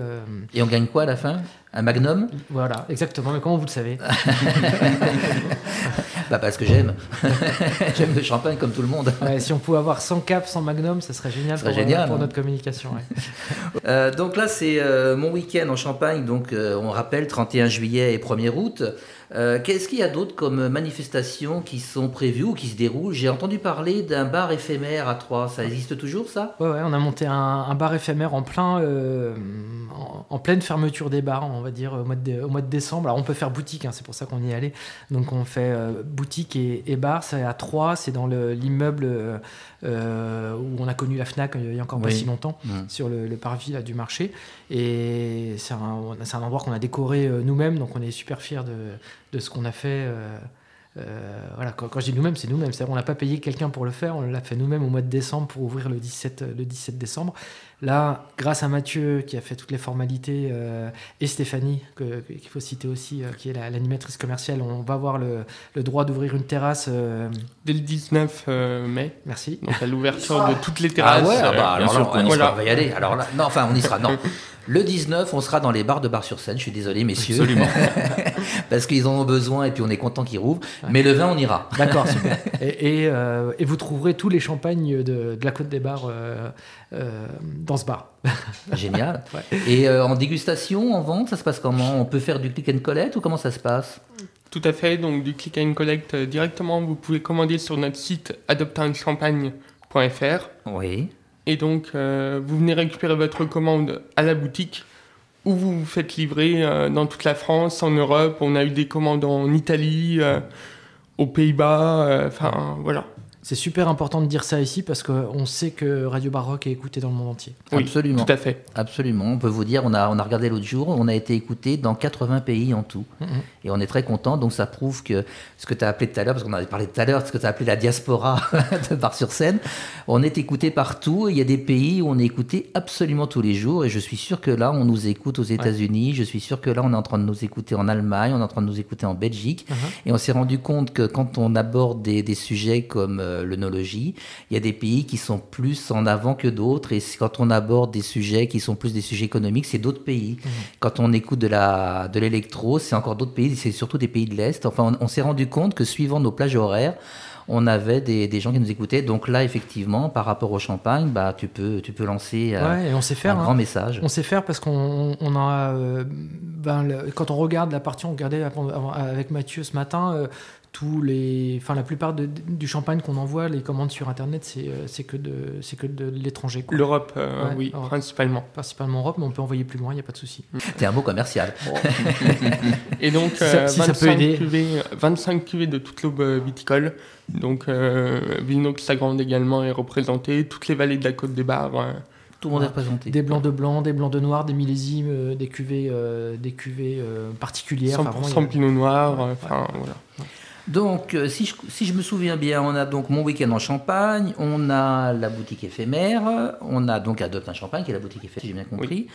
Et on gagne quoi à la fin? Un magnum? Voilà, exactement. Mais comment vous le savez? Bah Parce que j'aime. j'aime le champagne comme tout le monde. Ouais, Si on pouvait avoir 100 caps, 100 magnum, ça serait génial, Ça serait pour, génial, pour hein. notre communication. ouais. Euh, donc là, c'est euh, mon week-end en Champagne. Donc, euh, on rappelle 31 juillet et 1er août. Euh, Qu'est-ce qu'il y a d'autre comme manifestations qui sont prévues ou qui se déroulent? J'ai entendu parler d'un bar éphémère à Troyes. Ça existe toujours, ça? Ouais, on a monté un, bar éphémère en, plein, euh, en, pleine fermeture des bars, on va dire, au mois de, au mois de décembre. Alors, on peut faire boutique, hein, c'est pour ça qu'on y est allé. Donc, on fait euh, boutique et, et bar. C'est à Troyes, c'est dans le- l'immeuble euh, où on a connu la Fnac euh, il y a encore pas si longtemps, sur le, le parvis là, du marché. Et c'est un, endroit qu'on a décoré euh, nous-mêmes, donc on est super fiers de, de ce qu'on a fait. euh, voilà, quand, quand je dis nous-mêmes, c'est nous-mêmes. C'est-à-dire, on n'a pas payé quelqu'un pour le faire, on l'a fait nous-mêmes au mois de décembre pour ouvrir le 17, le 17 décembre. Là, grâce à Mathieu qui a fait toutes les formalités euh, et Stéphanie, qu'il faut citer aussi, euh, qui est la- l'animatrice commerciale, on va avoir le, le droit d'ouvrir une terrasse. euh, Dès le 19 euh, mai, merci. donc à l'ouverture de toutes les Ah terrasses. ouais, ah euh, bah, alors sûr là, qu'on on, y sera, on va y aller. Alors là, non, enfin, on y sera. Non. Le 19, on sera dans les bars de Bar-sur-Seine. Je suis désolé, messieurs. Absolument. Parce qu'ils en ont besoin et puis on est content qu'ils rouvrent. Ouais. Mais le 20, on ira. D'accord, super. Et, et, euh, et vous trouverez tous les champagnes de, de la Côte des Bars euh, euh, dans ce bar. Génial. Ouais. Et euh, en dégustation, en vente, ça se passe comment? On peut faire du click and collect ou comment ça se passe? Tout à fait, donc du click and collect euh, directement, vous pouvez commander sur notre site adopteunchampagne.fr Oui. et donc euh, vous venez récupérer votre commande à la boutique ou vous vous faites livrer euh, dans toute la France, en Europe. On a eu des commandes en Italie, euh, aux Pays-Bas, euh, enfin voilà. C'est super important de dire ça ici parce qu'on sait que Radio Baroque est écouté dans le monde entier. Oui, Absolument. Tout à fait. Absolument. On peut vous dire, on a, on a regardé l'autre jour, on a été écouté dans 80 pays en tout. Mhm. Et on est très content. Donc ça prouve que ce que tu as appelé tout à l'heure, parce qu'on avait parlé tout à l'heure, ce que tu as appelé la diaspora de Bar-sur-Seine, on est écouté partout. Il y a des pays où on est écouté absolument tous les jours. Et je suis sûr que là, on nous écoute aux États-Unis. Je suis sûr que là, on est en train de nous écouter en Allemagne, on est en train de nous écouter en Belgique. Mhm. Et on s'est rendu compte que quand on aborde des, des sujets comme euh, l'œnologie, il y a des pays qui sont plus en avant que d'autres. Et quand on aborde des sujets qui sont plus des sujets économiques, c'est d'autres pays. Quand on écoute de la de l'électro, c'est encore d'autres pays. C'est surtout des pays de l'Est. Enfin, on, on s'est rendu compte que suivant nos plages horaires, on avait des, des gens qui nous écoutaient. Donc là, effectivement, par rapport au champagne, bah, tu peux, tu peux lancer euh, Ouais, et on sait faire. un hein. grand message. On sait faire parce qu'on on a. euh, ben, le- quand on regarde la partie, on regardait avec Mathieu ce matin. euh, tous les, enfin la plupart de- du champagne qu'on envoie, les commandes sur internet, c'est euh, c'est que de, c'est que de l'étranger. L'Europe, euh, Ouais, oui, Europe. principalement. principalement Europe, mais on peut envoyer plus loin, il n'y a pas de souci. T'es un mot commercial. Et donc, Si ça- euh, si ça peut 25, aider. cuvées, 25 cuvées de toute l'aube viticole. Donc, euh, Villeneuve-Sagrande également est représentée. Toutes les vallées de la Côte des Bars. euh, Tout le monde est représenté. Des blancs de blanc, des blancs de noir, des millésimes, euh, des cuvées, euh, des cuvées euh, particulières. 100% Enfin, vraiment, a- pinot noir. Ouais, euh, voilà. Donc, euh, si je, si je me souviens bien, on a donc mon week-end en Champagne, on a la boutique éphémère, on a donc Adopte un Champagne, qui est la boutique éphémère, si j'ai bien compris.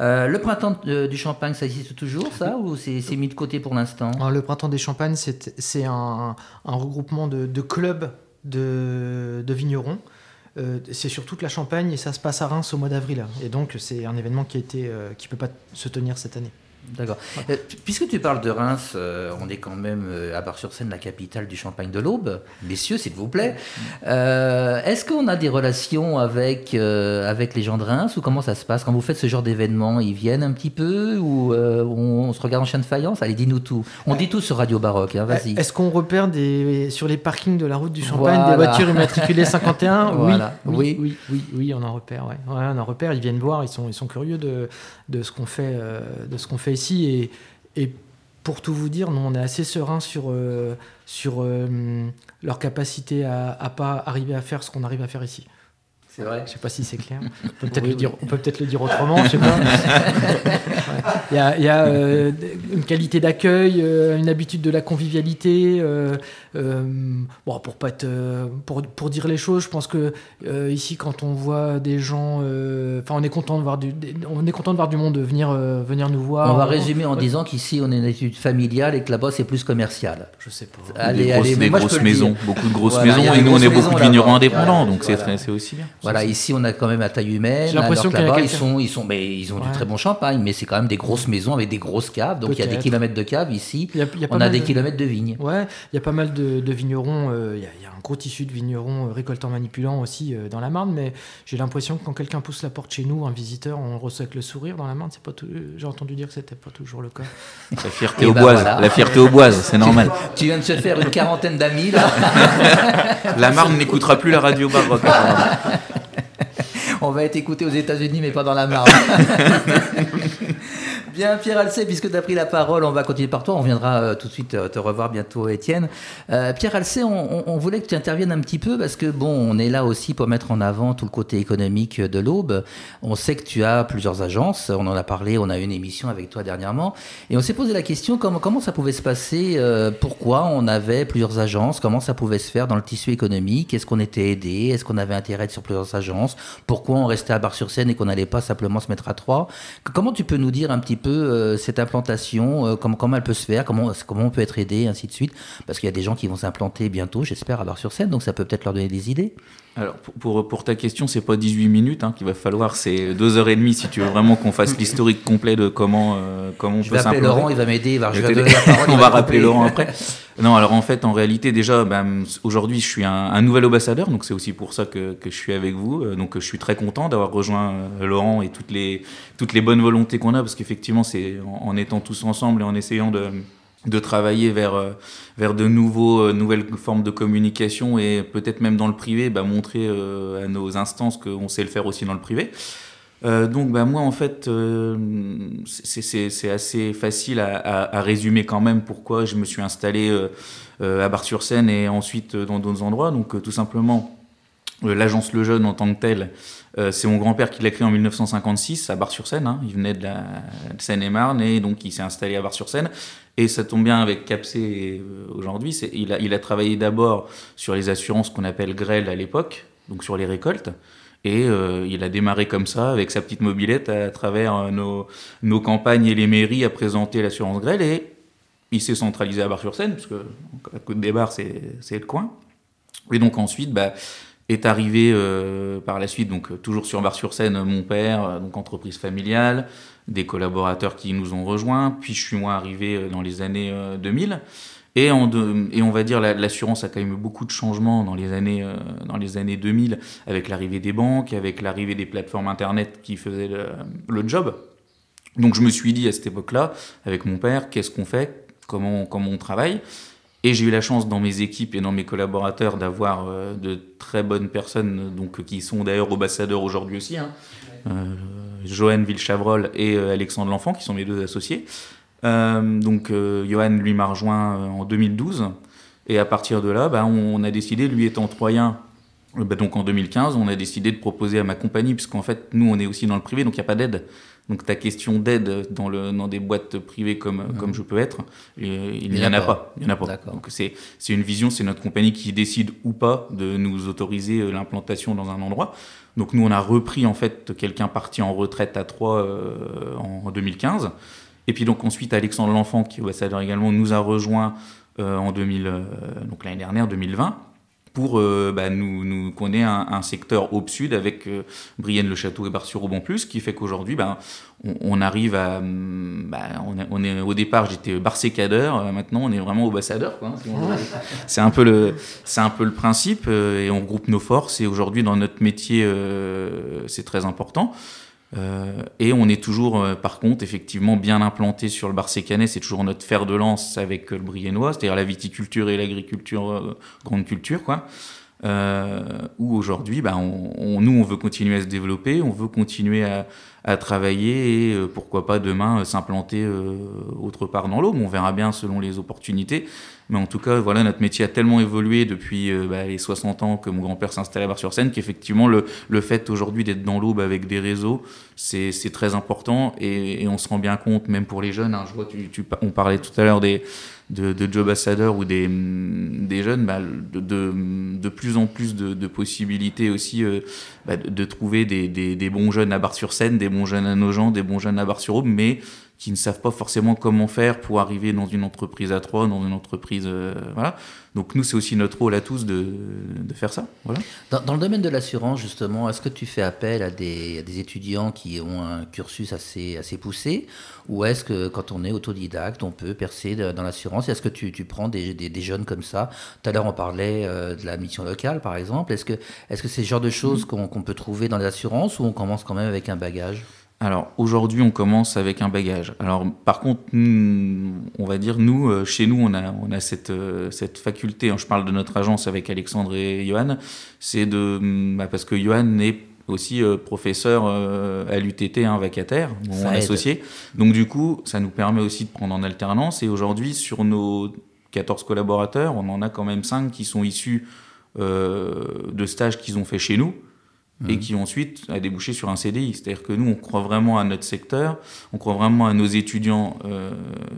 Euh, le printemps euh, du Champagne, ça existe toujours, ça, ou c'est mis de côté pour l'instant? Le printemps des champagnes, c'est un, un regroupement de, de clubs de, de vignerons. Euh, c'est sur toute la Champagne et ça se passe à Reims au mois d'avril. Et donc c'est un événement qui euh, qui peut pas se tenir cette année. D'accord. Euh, puisque tu parles de Reims, euh, on est quand même euh, à Bar-sur-Seine, la capitale du champagne de l'Aube. Messieurs, s'il vous plaît. Est-ce qu'on a des relations avec, avec les gens de Reims ou comment ça se passe? Quand vous faites ce genre d'événement, ils viennent un petit peu ou on, on se regarde en chien de faïence? Allez, dis-nous tout. On dit tout sur Radio Baroque, hein, vas-y. Est-ce qu'on repère des, sur les parkings de la route du Champagne Voilà. des voitures immatriculées 51 Voilà. oui, Oui. oui, oui, on en repère. Ouais. Ouais, on en repère. Ils viennent voir. Ils sont, ils sont curieux de, de ce qu'on fait, de ce qu'on fait Et, pour tout vous dire, nous, on est assez serein sur, euh, euh, leur capacité à pas arriver à faire ce qu'on arrive à faire ici. C'est vrai Je sais pas si c'est clair. On peut peut-être Oui, le dire. On peut peut-être le dire autrement. Je sais pas. Ouais. Il y a, il y a, euh, une qualité d'accueil, euh, une habitude de la convivialité. euh, euh, bon, pour pas être, pour, pour dire les choses, je pense que euh, ici, quand on voit des gens, euh, enfin, on est content de voir du, on est content de voir du monde venir, euh, venir nous voir. On va résumer en Ouais. disant qu'ici on est une étude familiale et que là-bas c'est plus commercial. Je sais pas. Allez, des grosses, allez, des moi, maisons, beaucoup de grosses Voilà, maisons, et nous on est beaucoup de vignerons indépendants, Voilà, donc c'est voilà. c'est aussi bien. Voilà, ici on a quand même à taille humaine. J'ai l'impression alors que là-bas ils sont, ils sont, mais ils ont du très bon champagne, mais c'est quand même des grosses maisons avec des grosses caves. Donc il y a des kilomètres de caves ici. Il y a- il y a pas On a des de- kilomètres de vignes. Ouais, il y a pas mal de, de vignerons, euh, il y, a- il y a un gros tissu de vignerons euh, récoltants manipulants aussi euh, dans la Marne, mais j'ai l'impression que quand quelqu'un pousse la porte chez nous, un visiteur, on le reçoit avec le sourire dans la Marne, c'est pas tout. euh, J'ai entendu dire que c'était pas toujours le cas. La fierté Et aux bah boises, voilà. la fierté aux boises, c'est normal. Tu viens de se faire une quarantaine d'amis là. La Marne n'écoutera plus la radio baroque. On va être écouté aux États-Unis, mais pas dans la Marne. Bien, Pierre Alcé, puisque tu as pris la parole, on va continuer par toi. On viendra euh, tout de suite euh, te revoir bientôt, Étienne. Euh, Pierre Alcé, on, voulait que tu interviennes un petit peu parce que, bon, on est là aussi pour mettre en avant tout le côté économique de l'Aube. On sait que tu as plusieurs agences. On en a parlé, on a eu une émission avec toi dernièrement. Et on s'est posé la question comment, ça pouvait se passer Pourquoi on avait plusieurs agences Comment ça pouvait se faire dans le tissu économique Est-ce qu'on était aidé Est-ce qu'on avait intérêt être sur plusieurs agences Pourquoi on restait à Bar-sur-Seine et qu'on n'allait pas simplement se mettre à trois? Comment tu peux nous dire un petit peu euh, cette implantation euh, comment, elle peut se faire comment, comment on peut être aidé Ainsi de suite Parce qu'il y a des gens qui vont s'implanter bientôt, j'espère, à Bar-sur-Seine. Donc ça peut peut-être leur donner des idées. Alors, pour, pour, ta question, c'est pas 18 minutes hein, qu'il va falloir, c'est 2h30 si tu veux vraiment qu'on fasse l'historique complet de comment, euh, comment on Je peut vais appeler s'implanter. Laurent, il va m'aider. il va- Je vais donner la parole. on va rappeler. Laurent après. Non, alors en fait, en réalité, déjà, ben, aujourd'hui, je suis un, un nouvel ambassadeur, donc c'est aussi pour ça que, que je suis avec vous. Euh, Donc, je suis très content d'avoir rejoint euh, Laurent et toutes les, toutes les bonnes volontés qu'on a, parce qu'effectivement, c'est en, en étant tous ensemble et en essayant de, de travailler vers, euh, vers de nouveaux, euh, nouvelles formes de communication et peut-être même dans le privé, bah, montrer euh, à nos instances qu'on sait le faire aussi dans le privé. Euh, donc bah, moi en fait euh, c'est- assez facile à, à- à résumer quand même pourquoi je me suis installé euh, à Bar-sur-Seine et ensuite dans d'autres endroits. Donc tout simplement l'agence Le Jeune en tant que telle, euh, c'est mon grand-père qui l'a créé en 1956 à Bar-sur-Seine. hein. Il venait de la Seine-et-Marne et donc il s'est installé à Bar-sur-Seine. Et ça tombe bien avec Capsé euh, aujourd'hui. Il a, il a travaillé d'abord sur les assurances qu'on appelle grêle à l'époque, donc sur les récoltes. Et euh, il a démarré comme ça, avec sa petite mobilette, à travers euh, nos, campagnes et les mairies, à présenter l'assurance grêle. Et il s'est centralisé à Bar-sur-Seine, parce que à Côte des Bars, c'est le coin. Et donc ensuite, bah, est arrivé euh, par la suite, donc euh, toujours sur Bar-sur-Seine, mon père, euh, donc entreprise familiale, des collaborateurs qui nous ont rejoints. Puis je suis moi arrivé dans les années euh, 2000. Et, on va dire la- l'assurance a quand même eu beaucoup de changements dans les années, dans les années 2000 avec l'arrivée des banques, avec l'arrivée des plateformes internet qui faisaient le, le job. Donc je me suis dit à cette époque-là, avec mon père, qu'est-ce qu'on fait, comment, comment on travaille? Et j'ai eu la chance dans mes équipes et dans mes collaborateurs d'avoir euh, de très bonnes personnes, euh, donc qui sont d'ailleurs ambassadeurs aujourd'hui aussi. Hein. Euh, Johan Villechavrol et euh, Alexandre L'Enfant, qui sont mes deux associés. Euh, donc euh, Johan, lui, m'a rejoint euh, en 2012. Et à partir de là, bah, on, on a décidé, lui étant troyen, euh, bah, donc en 2015, on a décidé de proposer à ma compagnie, puisqu'en fait, nous, on est aussi dans le privé, donc il n'y a pas d'aide. Donc ta question d'aide dans, le, dans des boîtes privées comme, comme je peux être, euh, il n'y en a pas. Il y en a pas. Donc c'est c'est une vision, c'est notre compagnie qui décide ou pas de nous autoriser euh, l'implantation dans un endroit. Donc nous, on a repris en fait quelqu'un parti en retraite à Troyes euh, en 2015. Et puis donc ensuite, Alexandre L'Enfant, qui est ambassadeur également, nous a rejoint euh, en 2000, euh, donc l'année dernière, 2020. Pour euh, bah, nous, nous qu'on ait un, un secteur au sud avec euh, Brienne-le-Château et Bar-sur-Aube en plus, qui fait qu'aujourd'hui, bah, on, on arrive à, hum, bah, on, est, on est au départ j'étais barsécadeur, euh, maintenant on est vraiment ambassadeur. quoi, hein, veut. c'est un peu le, c'est un peu le principe euh, et on regroupe nos forces et aujourd'hui dans notre métier euh, c'est très important. Euh, et on est toujours, euh, par contre, effectivement bien implanté sur le Barsécanais. C'est toujours notre fer de lance avec le Briennois, c'est-à-dire la viticulture et l'agriculture, euh, grande culture, quoi. Euh, où aujourd'hui, bah, on, on- nous, on veut continuer à se développer, on veut continuer à, à travailler et euh, pourquoi pas demain euh, s'implanter autre part dans l'Aube. On verra bien selon les opportunités. Mais en tout cas, voilà, notre métier a tellement évolué depuis bah, les 60 ans que mon grand-père s'installait à Bar-sur-Seine qu'effectivement, le, le fait aujourd'hui d'être dans l'Aube avec des réseaux, c'est c'est très important et, et on se rend bien compte, même pour les jeunes. hein, je vois, tu, tu- on parlait tout à l'heure des de, de job ambassadeurs ou des, des jeunes, bah, de, de, plus en plus de, de possibilités aussi euh, bah, de, de trouver des, des, des bons jeunes à Bar-sur-Seine, des bons jeunes à Nogent, des bons jeunes à Bar-sur-Aube, mais qui ne savent pas forcément comment faire pour arriver dans une entreprise à trois, dans une entreprise, euh, voilà. Donc nous, c'est aussi notre rôle à tous de, de faire ça, voilà. Dans, dans le domaine de l'assurance, justement, est-ce que tu fais appel à des, à des étudiants qui ont un cursus assez, assez poussé? Ou est-ce que quand on est autodidacte, on peut percer de- dans l'assurance? Est-ce que tu, tu prends des, des, des jeunes comme ça? Tout à l'heure, on parlait euh, de la mission locale, par exemple. Est-ce que est-ce que c'est ce genre de choses qu'on qu'on peut trouver dans les assurances ou on commence quand même avec un bagage? Alors aujourd'hui, on commence avec un bagage. Alors par contre, on va dire nous, euh, chez nous, on a on a cette euh, cette faculté. hein, je parle de notre agence avec Alexandre et Johan. C'est de hmm, bah, parce que Johan est aussi euh, professeur euh, à l'UTT, un vacataire, mon Ça aide. associé. Donc du coup, ça nous permet aussi de prendre en alternance. Et aujourd'hui, sur nos 14 collaborateurs, on en a quand même 5 qui sont issus euh, de stages qu'ils ont fait chez nous et qui ensuite a débouché sur un CDI. C'est-à-dire que nous, on croit vraiment à notre secteur, on croit vraiment à nos étudiants euh,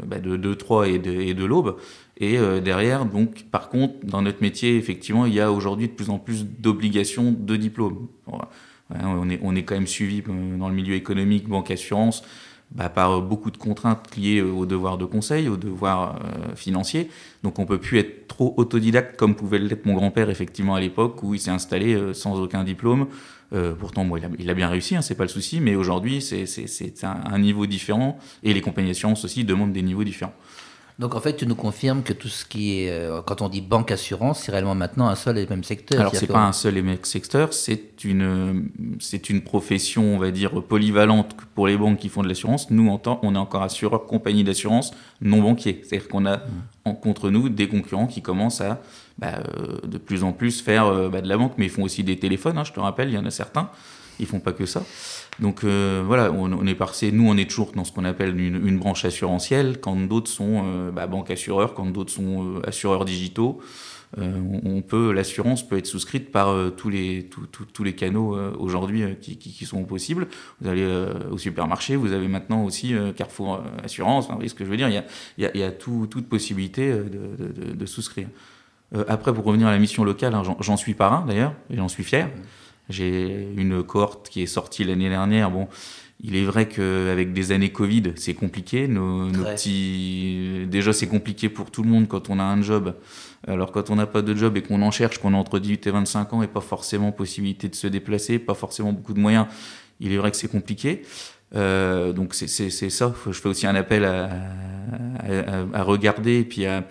bah, de 2-3 et de, et de l'Aube. Et euh, derrière, donc, par contre, dans notre métier, effectivement, il y a aujourd'hui de plus en plus d'obligations de diplôme. Voilà. Ouais, on, est, on est quand même suivi euh, dans le milieu économique, banque, assurance, bah, par euh, beaucoup de contraintes liées euh, aux devoirs de conseil, aux devoirs euh, financiers. Donc on peut plus être trop autodidacte comme pouvait l'être mon grand-père effectivement à l'époque où il s'est installé euh, sans aucun diplôme. Euh, pourtant, bon, il, a, il a bien réussi, hein, c'est pas le souci, mais aujourd'hui c'est un, un niveau différent et les compagnies d'assurance aussi demandent des niveaux différents. Donc en fait, tu nous confirmes que tout ce qui est, euh, quand on dit banque assurance, c'est réellement maintenant un seul et même secteur. Alors c'est pas un seul et même secteur, c'est une c'est une profession on va dire polyvalente pour les banques qui font de l'assurance. Nous en tant on est encore assureur compagnie d'assurance non banquier, c'est-à-dire qu'on a en, contre nous des concurrents qui commencent à bah, euh, de plus en plus faire euh, bah, de la banque, mais ils font aussi des téléphones. hein, je te rappelle, il y en a certains, ils font pas que ça. Donc euh, voilà, on, est passé, nous on est toujours dans ce qu'on appelle une, branche assurantielle, quand d'autres sont euh, bah, banque assureurs, quand d'autres sont euh, assureurs digitaux. Euh, on, peut, l'assurance peut être souscrite par tous les tous, les canaux aujourd'hui qui, sont possibles. Vous allez au supermarché, vous avez maintenant aussi Carrefour Assurance. Enfin, vous voyez ce que je veux dire Il y a, y a, toute possibilité de, de- souscrire. Après, pour revenir à la mission locale, hein, j'en suis parrain d'ailleurs, et j'en suis fier. J'ai une cohorte qui est sortie l'année dernière. Bon, il est vrai qu'avec des années Covid, c'est compliqué. Nos, nos petits, déjà, c'est compliqué pour tout le monde quand on a un job. Alors, quand on n'a pas de job et qu'on en cherche, qu'on a entre 18 et 25 ans et pas forcément possibilité de se déplacer, pas forcément beaucoup de moyens, il est vrai que c'est compliqué. Euh, donc c'est ça. Je fais aussi un appel à, à- à- regarder et puis à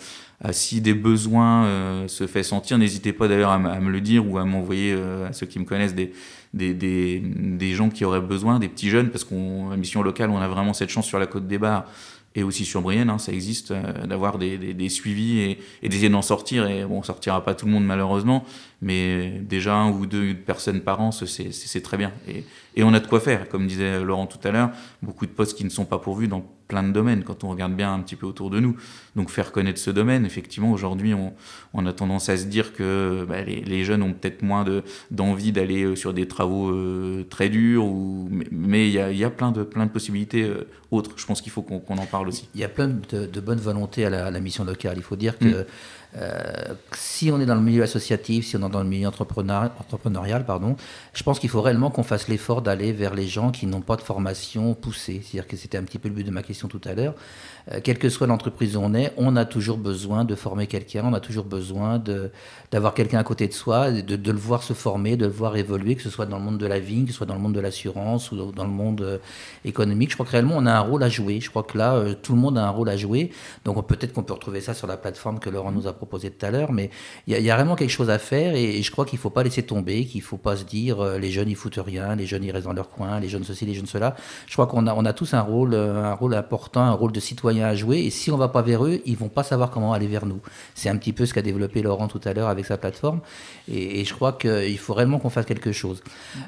si des besoins euh, se fait sentir, n'hésitez pas d'ailleurs à, me le dire ou à m'envoyer euh, à ceux qui me connaissent des, des, des, des gens qui auraient besoin, des petits jeunes, parce qu'on mission locale, on a vraiment cette chance sur la côte des Bars et aussi sur Brienne, hein, ça existe euh, d'avoir des, des, des suivis et, et d'essayer d'en sortir. Et bon, on sortira pas tout le monde malheureusement, mais déjà un ou deux personnes par an, c'est- très bien. Et, et on a de quoi faire, comme disait Laurent tout à l'heure, beaucoup de postes qui ne sont pas pourvus dans plein de domaines quand on regarde bien un petit peu autour de nous. Donc faire connaître ce domaine, effectivement, aujourd'hui, on, on a tendance à se dire que bah, les, les jeunes ont peut-être moins de- d'envie d'aller euh, sur des travaux euh, très durs, ou, mais- il y a, il y a plein, de, plein de possibilités euh, autres. Je pense qu'il faut qu'on en parle aussi. Il y a plein de, de bonne volonté à la, à la mission locale. Il faut dire que Mm. Euh, si on est dans le milieu associatif, si on est dans le milieu entrepreneur- entrepreneurial, pardon, je pense qu'il faut réellement qu'on fasse l'effort d'aller vers les gens qui n'ont pas de formation poussée. C'est-à-dire que c'était un petit peu le but de ma question tout à l'heure. Euh, quelle que soit l'entreprise où on est, on a toujours besoin de former quelqu'un, on a toujours besoin d'avoir quelqu'un à côté de soi, de, le voir se former, de le voir évoluer, que ce soit dans le monde de la vigne, que ce soit dans le monde de l'assurance ou dans le monde euh, économique. Je crois que réellement on a un rôle à jouer. Je crois que là, euh, tout le monde a un rôle à jouer. Donc on- peut-être qu'on peut retrouver ça sur la plateforme que Laurent nous a proposé tout à l'heure, mais il y, a- vraiment quelque chose à faire et, je crois qu'il ne faut pas laisser tomber, qu'il ne faut pas se dire les jeunes ils foutent rien, les jeunes ils restent dans leur coin, les jeunes ceci, les jeunes cela. Je crois qu'on a, a tous un rôle, un rôle important, un rôle de citoyen à jouer et si on va pas vers eux, ils vont pas savoir comment aller vers nous. C'est un petit peu ce qu'a développé Laurent tout à l'heure avec sa plateforme et, et je crois qu'il faut réellement qu'on fasse quelque chose.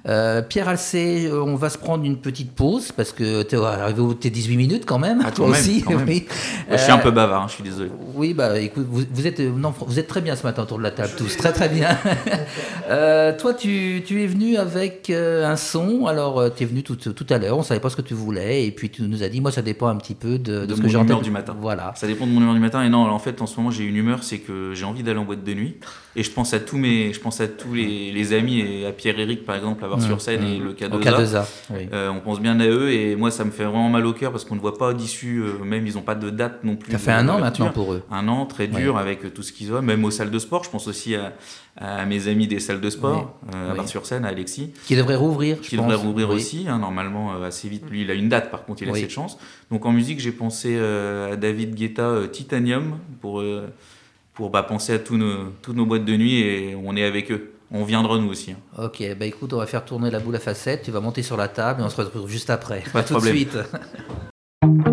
Euh, Pierre Alcé, euh, on va se prendre une petite pause parce que tu es arrivé aux tes 18 minutes quand même, Ah, toi aussi. même. oui. Je suis un Euh, peu bavard, hein, je suis désolé. oui, bah écoute, vous, vous êtes, euh, non, vous êtes très bien ce matin autour de la table, tous, très très bien. Euh, toi, tu, tu es venu avec un son, alors tu es venu tout, tout à l'heure, on savait pas ce que tu voulais, et puis tu nous as dit, moi ça dépend un petit peu de, de De ce que j'ai en humeur du matin. Voilà. Ça dépend de mon humeur du matin. Et non, en fait, en ce moment, j'ai une humeur, c'est que j'ai envie d'aller en boîte de nuit. Et je pense à tous mes, je pense à tous les, les amis et à Pierre-Éric, par exemple, à voir Mmh, sur scène et mmh. le Au K2A. K2A, oui. Euh, on pense bien à eux et moi, ça me fait vraiment mal au cœur parce qu'on ne voit pas d'issue. euh, même, ils n'ont pas de date non plus. Ça fait un an maintenant pour eux. Un an, très dur avec tout ce qu'ils ont, même aux salles de sport. Je pense aussi à, à mes amis des salles de sport, euh, à Oui. Bar-sur-Seine, à Alexis Qui devrait rouvrir, je qui pense. devrait rouvrir Oui. aussi, hein, normalement euh, assez vite. Lui, il a une date, par contre, il a cette chance. Donc en musique, j'ai pensé euh, à David Guetta Titanium pour, pour bah, penser à tous nos, toutes nos boîtes de nuit et on est avec eux. On viendra nous aussi. hein. Ok, bah écoute, on va faire tourner la boule à facettes, tu vas monter sur la table et on se retrouve juste après. Pas de tout de problème. suite.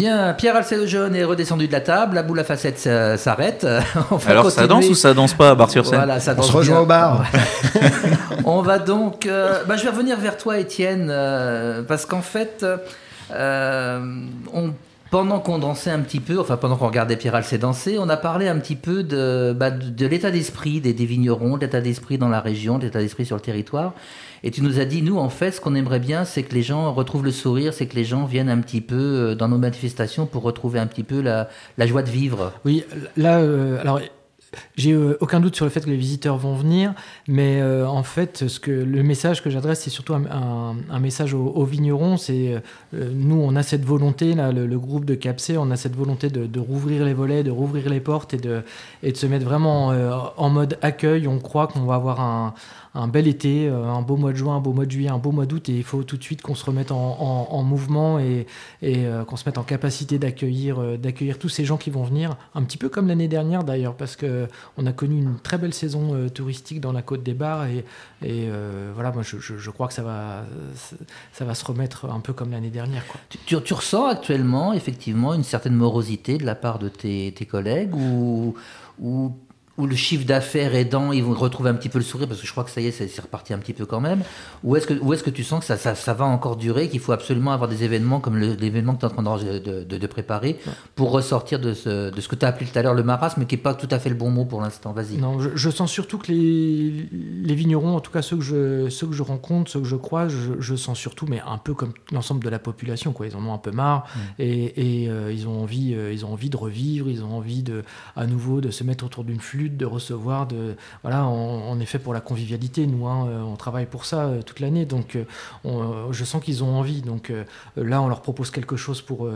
Bien, Pierre Alcédo Jaune est redescendu de la table, la boule à facettes euh, s'arrête. On va Alors ça danse ou ça danse pas à Bar-sur-Seine Voilà, ça On danse se rejoint bien. au bar. On va donc. euh, bah, je vais revenir vers toi, Étienne, euh, parce qu'en fait, euh, on- pendant qu'on dansait un petit peu, enfin pendant qu'on regardait Pierre Alcé danser, on a parlé un petit peu de, bah, de, de l'état d'esprit des, des vignerons, de l'état d'esprit dans la région, de l'état d'esprit sur le territoire. Et tu nous as dit, nous, en fait, ce qu'on aimerait bien, c'est que les gens retrouvent le sourire, c'est que les gens viennent un petit peu euh, dans nos manifestations pour retrouver un petit peu la, joie de vivre. Oui, là, euh, alors j'ai euh, aucun doute sur le fait que les visiteurs vont venir, mais en fait, ce que le message que j'adresse, c'est surtout un, message aux, vignerons. C'est nous, on a cette volonté, là, le, groupe de Capsé, on a cette volonté de, rouvrir les volets, de rouvrir les portes et de, et de se mettre vraiment en mode accueil. On croit qu'on va avoir un, un bel été, euh, un beau mois de juin, un beau mois de juillet, un beau mois d'août, et il faut tout de suite qu'on se remette en, en- en mouvement et, euh, qu'on se mette en capacité d'accueillir euh, d'accueillir tous ces gens qui vont venir, un petit peu comme l'année dernière d'ailleurs, parce que on a connu une très belle saison touristique dans la côte des Bars et, voilà, moi je, crois que ça va ça va se remettre un peu comme l'année dernière. Tu, ressens actuellement effectivement une certaine morosité de la part de tes, collègues ou, ou le chiffre d'affaires aidant, ils vont retrouver un petit peu le sourire parce que je crois que ça y est, c'est reparti un petit peu quand même. Ou est-ce que, ou est-ce que tu sens que ça, ça, ça va encore durer, qu'il faut absolument avoir des événements comme l'événement que tu es en train de, de- de- de préparer pour ressortir de ce, de ce que tu as appelé tout à l'heure le marasme, qui n'est pas tout à fait le bon mot pour l'instant Vas-y. Non, je, je sens surtout que les, les vignerons, en tout cas ceux que je, ceux que je rencontre, ceux que je croise, je, je sens surtout, mais un peu comme l'ensemble de la population, quoi. Ils en ont un peu marre et, et, euh, ils, ont envie, euh, ils ont envie de revivre, ils ont envie de, à nouveau de se mettre autour d'une flûte, de recevoir, de, voilà, on, est fait pour la convivialité, nous, hein, euh, on travaille pour ça euh, toute l'année, donc euh, je sens qu'ils ont envie. Donc là, on leur propose quelque chose pour.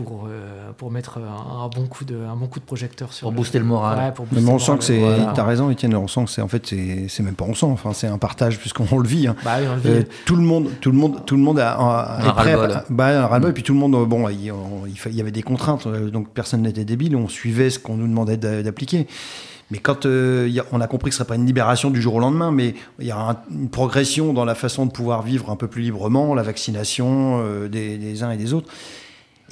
Euh, pour, euh, pour mettre un, un bon coup de, un bon coup de projecteur sur Pour booster le moral. Ouais, pour Mais on le sent moral, que c'est. voilà. T'as raison, Étienne. On sent que c'est en fait c'est c'est même pas on sent. Enfin, c'est un partage puisqu'on le vit. hein. Bah oui, on le vit. Euh, tout le monde, tout le monde, tout le monde a, a- Un est prêt. ras-le-bol. à- bah, un ras-le-bol. Et puis tout le monde, euh, bon, il, on- il fa- il y avait des contraintes, donc personne n'était débile. On suivait ce qu'on nous demandait d'a- d'appliquer. Mais quand euh, il y a- on a compris que ce serait pas une libération du jour au lendemain, mais il y a un- une progression dans la façon de pouvoir vivre un peu plus librement, la vaccination euh, des, des uns et des autres.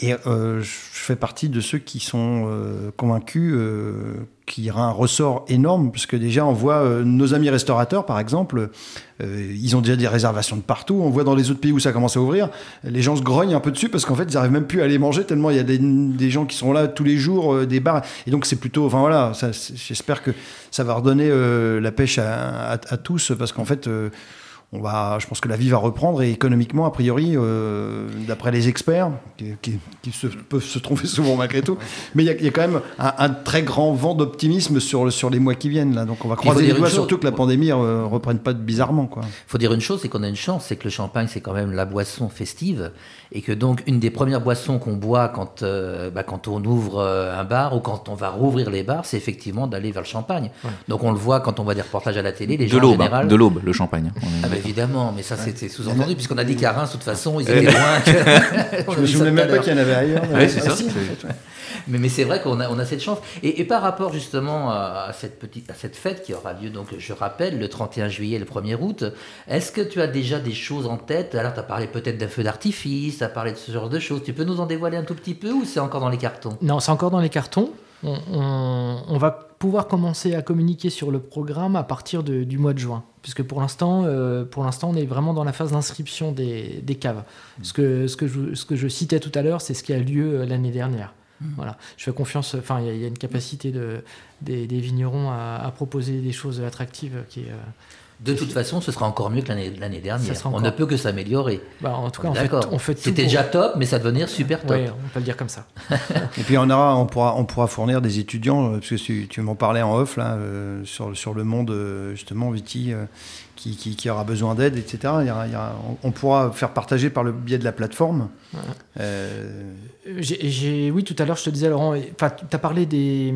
Et euh, je fais partie de ceux qui sont euh, convaincus euh, qu'il y aura un ressort énorme, puisque déjà on voit nos amis restaurateurs, par exemple, ils ont déjà des réservations de partout. On voit dans les autres pays où ça commence à ouvrir, les gens se grognent un peu dessus parce qu'en fait ils n'arrivent même plus à aller manger tellement il y a des, gens qui sont là tous les jours, des bars. Et donc c'est plutôt, enfin voilà, j'espère que ça va redonner la pêche à tous parce qu'en fait. Euh, on va, je pense que la vie va reprendre et économiquement, a priori, euh, d'après les experts, qui, qui- qui se, peuvent se tromper souvent malgré tout, mais il y, a- il y a quand même un, un très grand vent d'optimisme sur, sur les mois qui viennent. Là. Donc on va croiser les doigts, surtout que la pandémie ne reprenne pas bizarrement. Quoi. faut dire une chose, c'est qu'on a une chance, c'est que le champagne, c'est quand même la boisson festive, et que donc une des premières boissons qu'on boit quand, euh, bah, quand on ouvre euh, un bar ou quand on va rouvrir les bars, c'est effectivement d'aller vers le champagne. Donc on le voit quand on voit des reportages à la télé, les De gens en l'aube, général. hein, de l'aube, le champagne. On est- Ah bah évidemment, mais ça c'était sous-entendu, puisqu'on a dit qu'à Reims, de toute façon, ils étaient loin. que- On a Je tout à même pas qu'il y en avait ailleurs. C'est ça. Mais, mais c'est vrai qu'on a, on a cette chance. Et, et par rapport justement à cette, petite, à cette fête qui aura lieu, donc je rappelle, le 31 juillet et le 1er août, est-ce que tu as déjà des choses en tête? Alors tu as parlé peut-être d'un feu d'artifice, tu as parlé de ce genre de choses. Tu peux nous en dévoiler un tout petit peu ou c'est encore dans les cartons? Non, c'est encore dans les cartons. On, on- on va pouvoir commencer à communiquer sur le programme à partir de- du mois de juin. Puisque pour l'instant, euh, pour l'instant, on est vraiment dans la phase d'inscription des, des caves. Ce que, ce, que je, ce que je citais tout à l'heure, c'est ce qui a lieu euh, l'année dernière. Voilà. Je fais confiance, enfin, il y a- il y, a une capacité de, des, des vignerons à, à proposer des choses attractives qui est. euh, De toute façon, ce sera encore mieux que l'année l'année dernière. sera On ne peut que s'améliorer. bah, en tout cas, On fait, D'accord. on fait tout C'était déjà top, mais ça devenir super top. On peut le dire comme ça. Et puis on aura, on pourra, on pourra fournir des étudiants, euh, parce que tu, tu m'en parlais en off là, euh, sur, sur le monde euh, justement Viti, euh, qui, qui, qui aura besoin d'aide, etc. Il y aura- il y aura- on, on pourra faire partager par le biais de la plateforme. Euh, Oui, tout à l'heure, je te disais, Laurent, tu as parlé des,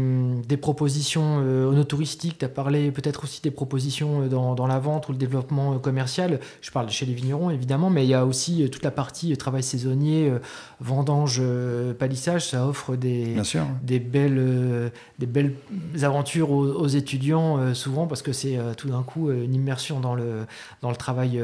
des propositions euh, touristiques, tu as parlé peut-être aussi des propositions euh, dans, dans la vente ou le développement euh, commercial. Je parle chez les vignerons, évidemment, mais il y a aussi euh, toute la partie travail saisonnier, euh, vendange, euh, palissage. Ça offre des, belles, des belles aventures aux, aux étudiants, souvent, parce que c'est tout d'un coup une immersion dans le, dans le travail.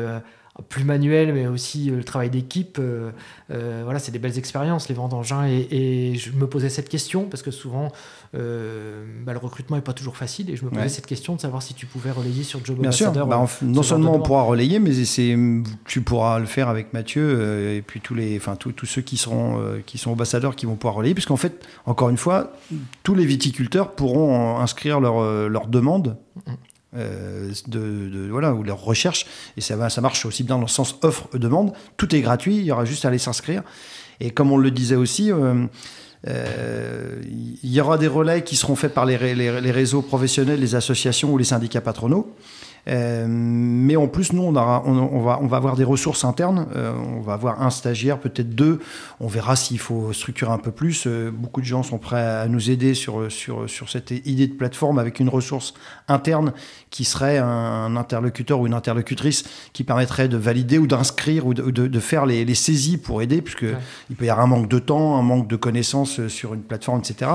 Plus manuel, mais aussi euh, le travail d'équipe. euh, euh, voilà, c'est des belles expériences, les vendangins. Et, et je me posais cette question parce que souvent, euh, bah, le recrutement n'est pas toujours facile. Et je me posais Ouais. cette question de savoir si tu pouvais relayer sur Job Bien sûr, bah, non seulement on pourra relayer, mais c'est, tu pourras le faire avec Mathieu et puis tous les, enfin tous, ceux qui seront, qui sont ambassadeurs qui vont pouvoir relayer, puisqu'en fait, encore une fois, tous les viticulteurs pourront inscrire leur, leur demande. Euh, de, voilà ou leur recherche. Et ça va ça marche aussi bien dans le sens offre demande. Tout est gratuit il y aura juste à aller s'inscrire. Et comme on le disait aussi euh, euh, il y aura des relais qui seront faits par les- les réseaux professionnels, les associations ou les syndicats patronaux. Euh, mais en plus, nous, on, aura- on, on va, on va avoir des ressources internes. Euh, on va avoir un stagiaire, peut-être deux. On verra s'il faut structurer un peu plus. Euh, beaucoup de gens sont prêts à nous aider sur, sur, sur cette idée de plateforme avec une ressource interne qui serait un interlocuteur ou une interlocutrice qui permettrait de valider ou d'inscrire ou de, de- de faire les, les saisies pour aider, puisque Ouais. il peut y avoir un manque de temps, un manque de connaissances sur une plateforme, etc.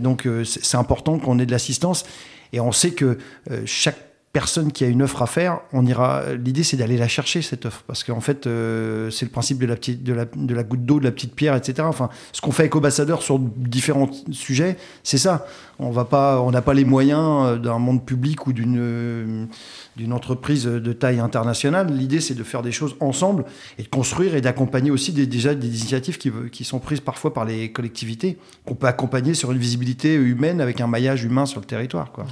Donc c'est important qu'on ait de l'assistance. Et on sait que chaque personne qui a une offre à faire, on ira. L'idée, c'est d'aller la chercher cette offre, parce qu'en fait, euh, c'est le principe de la petite, de la, de la goutte d'eau, de la petite pierre, etc. Enfin, ce qu'on fait avec Ambassadeur sur différents sujets, c'est ça. On va pas, on n'a pas les moyens euh, d'un monde public ou d'une euh, d'une entreprise de taille internationale. L'idée, c'est de faire des choses ensemble et de construire et d'accompagner aussi des, déjà des initiatives qui, qui sont prises parfois par les collectivités, qu'on peut accompagner sur une visibilité humaine avec un maillage humain sur le territoire. Quoi.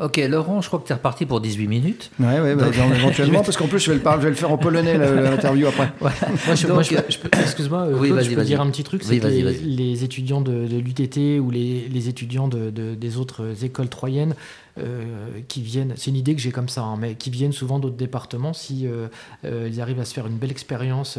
Ok, Laurent, je crois que tu es reparti pour 18 minutes. Ouais, ouais, bah, éventuellement, parce qu'en plus, je vais, le parler, je vais le faire en polonais, l'interview après. Moi, je, Donc, moi, je peux- je peux- excuse-moi, euh, oui, Claude, je peux dire un petit truc, c'est Oui, les, vas-y. les étudiants de, de l'UTT ou les, les étudiants de, de- des autres écoles troyennes euh, qui viennent, c'est une idée que j'ai comme ça, hein, mais qui viennent souvent d'autres départements, si euh, euh, ils arrivent à se faire une belle expérience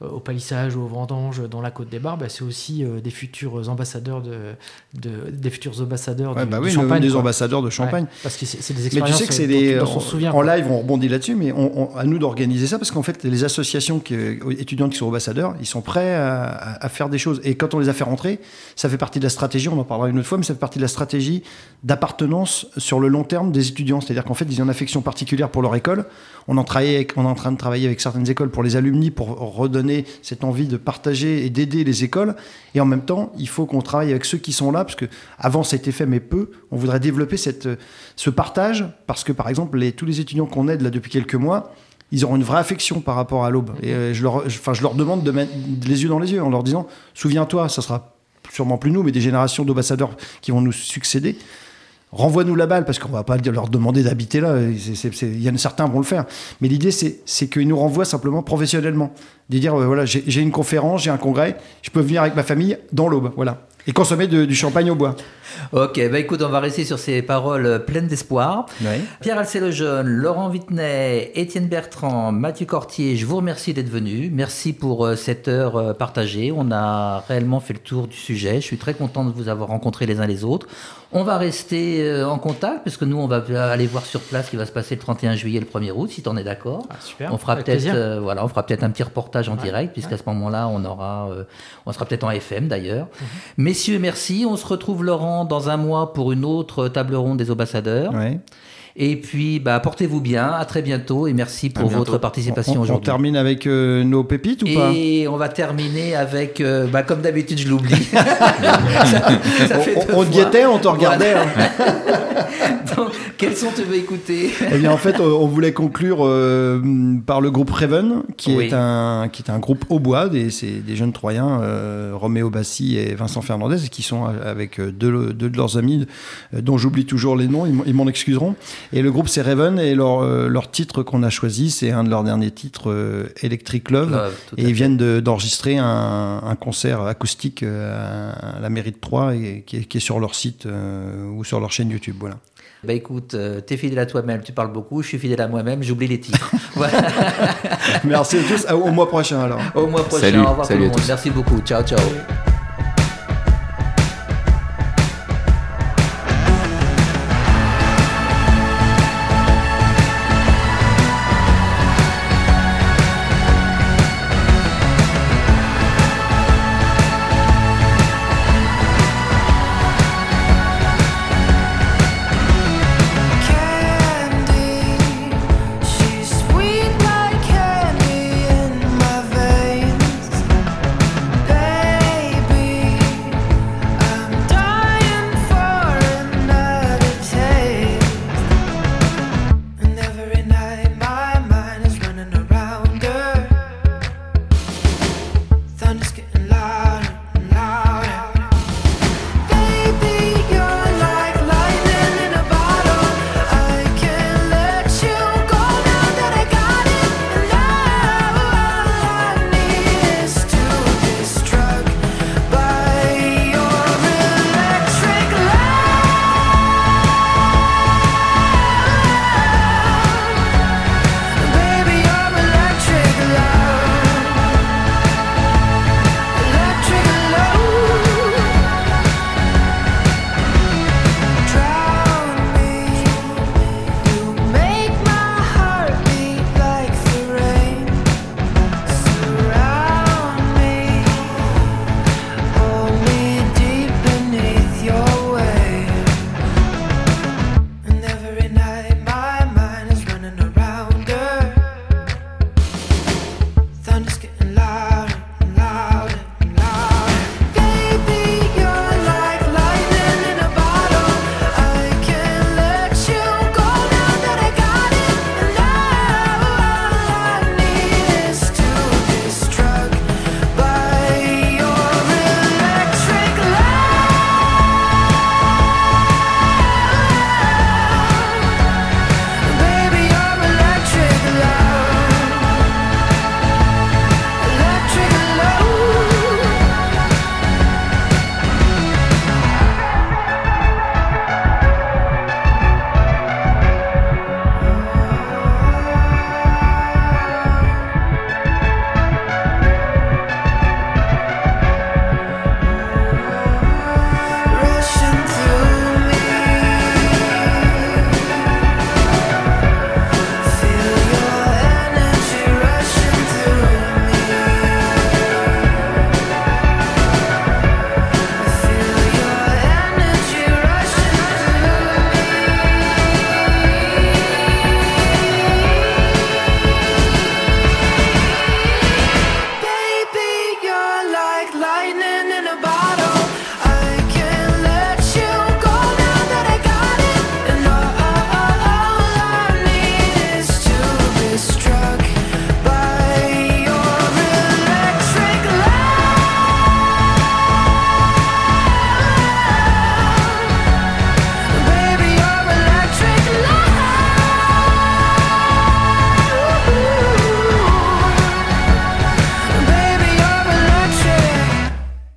au palissage ou au vendange dans la côte des Bars, bah, c'est aussi des futurs ambassadeurs de, de- des futurs ambassadeurs Ouais, du, bah champagne. des quoi. ambassadeurs de Champagne. Ouais, parce que c'est des Mais tu expériences sais que c'est des. on souvient. En live, on rebondit là-dessus, mais on- on- à nous d'organiser ça parce qu'en fait, les associations qui, étudiantes qui sont ambassadeurs, ils sont prêts à, à- à faire des choses. Et quand on les a fait rentrer, ça fait partie de la stratégie, on en parlera une autre fois, mais ça fait partie de la stratégie d'appartenance sur le long terme des étudiants. C'est-à-dire qu'en fait, ils ont une affection particulière pour leur école. On, en avec- on est en train de travailler avec certaines écoles pour les alumni, pour redonner cette envie de partager et d'aider les écoles. Et en même temps, il faut qu'on travaille avec ceux qui sont là, parce que avant ça a été fait, mais peu. On voudrait développer cette, ce partage, parce que par exemple, tous les étudiants qu'on aide là depuis quelques mois, ils auront une vraie affection par rapport à l'aube. Et euh, je leur, enfin, je leur demande de mettre les yeux dans les yeux en leur disant, souviens-toi, ça sera sûrement plus nous, mais des générations d'ambassadeurs qui vont nous succéder. Renvoie-nous la balle, parce qu'on va pas leur demander d'habiter là. Il y en certains vont le faire. Mais l'idée, c'est qu'ils nous renvoient simplement professionnellement. De dire, euh, voilà, j'ai une conférence, j'ai un congrès, je peux venir avec ma famille dans l'aube. Voilà. Et consommer de- du champagne au bois. Ok, bah écoute, on va rester sur ces paroles pleines d'espoir. Pierre Alcé Lejeune, Laurent Vittenet, Étienne Bertrand, Mathieu Cortier, je vous remercie d'être venus. Merci pour euh, cette heure euh, partagée. On a réellement fait le tour du sujet. Je suis très content de vous avoir rencontrés les uns les autres. On va rester euh, en contact, parce que nous, on va aller voir sur place ce qui va se passer le 31 juillet et le 1er août, si tu en es d'accord. Ah, super. On fera peut-être euh, voilà, on fera peut-être un petit reportage en Ouais, direct, puisqu'à ce moment-là, on aura, euh, on sera peut-être en FM d'ailleurs. Messieurs, merci. On se retrouve Laurent dans un mois pour une autre table ronde des ambassadeurs. Et puis, bah, portez-vous bien. À très bientôt et merci pour bientôt. votre participation On, on aujourd'hui. termine avec euh, nos pépites ou pas? Et on va terminer avec, euh, bah, comme d'habitude, je l'oublie. On, on te fois. guettait, on te regardait. hein. Donc, quels sont tu veux écouter Eh bien, en fait, on voulait conclure euh, par le groupe Raven, qui, Oui. est, un, qui est un groupe au bois, des, c'est des jeunes Troyens, Roméo Bassi et Vincent Fernandez, qui sont avec deux, deux de leurs amis, dont j'oublie toujours les noms, ils m'en excuseront. Et le groupe, c'est Raven, et leur, euh, leur titre qu'on a choisi, c'est un de leurs derniers titres, euh, Electric Love. Et ils viennent de- d'enregistrer un, un concert acoustique euh, à la mairie de Troyes, et, qui, est, qui est sur leur site euh, ou sur leur chaîne YouTube. Voilà. Bah écoute, euh, t'es fidèle à toi-même, tu parles beaucoup, je suis fidèle à moi-même, j'oublie les titres. voilà. Merci à tous, au mois prochain alors. Au mois prochain, Salut, au revoir salut tout le monde. Merci beaucoup, ciao ciao.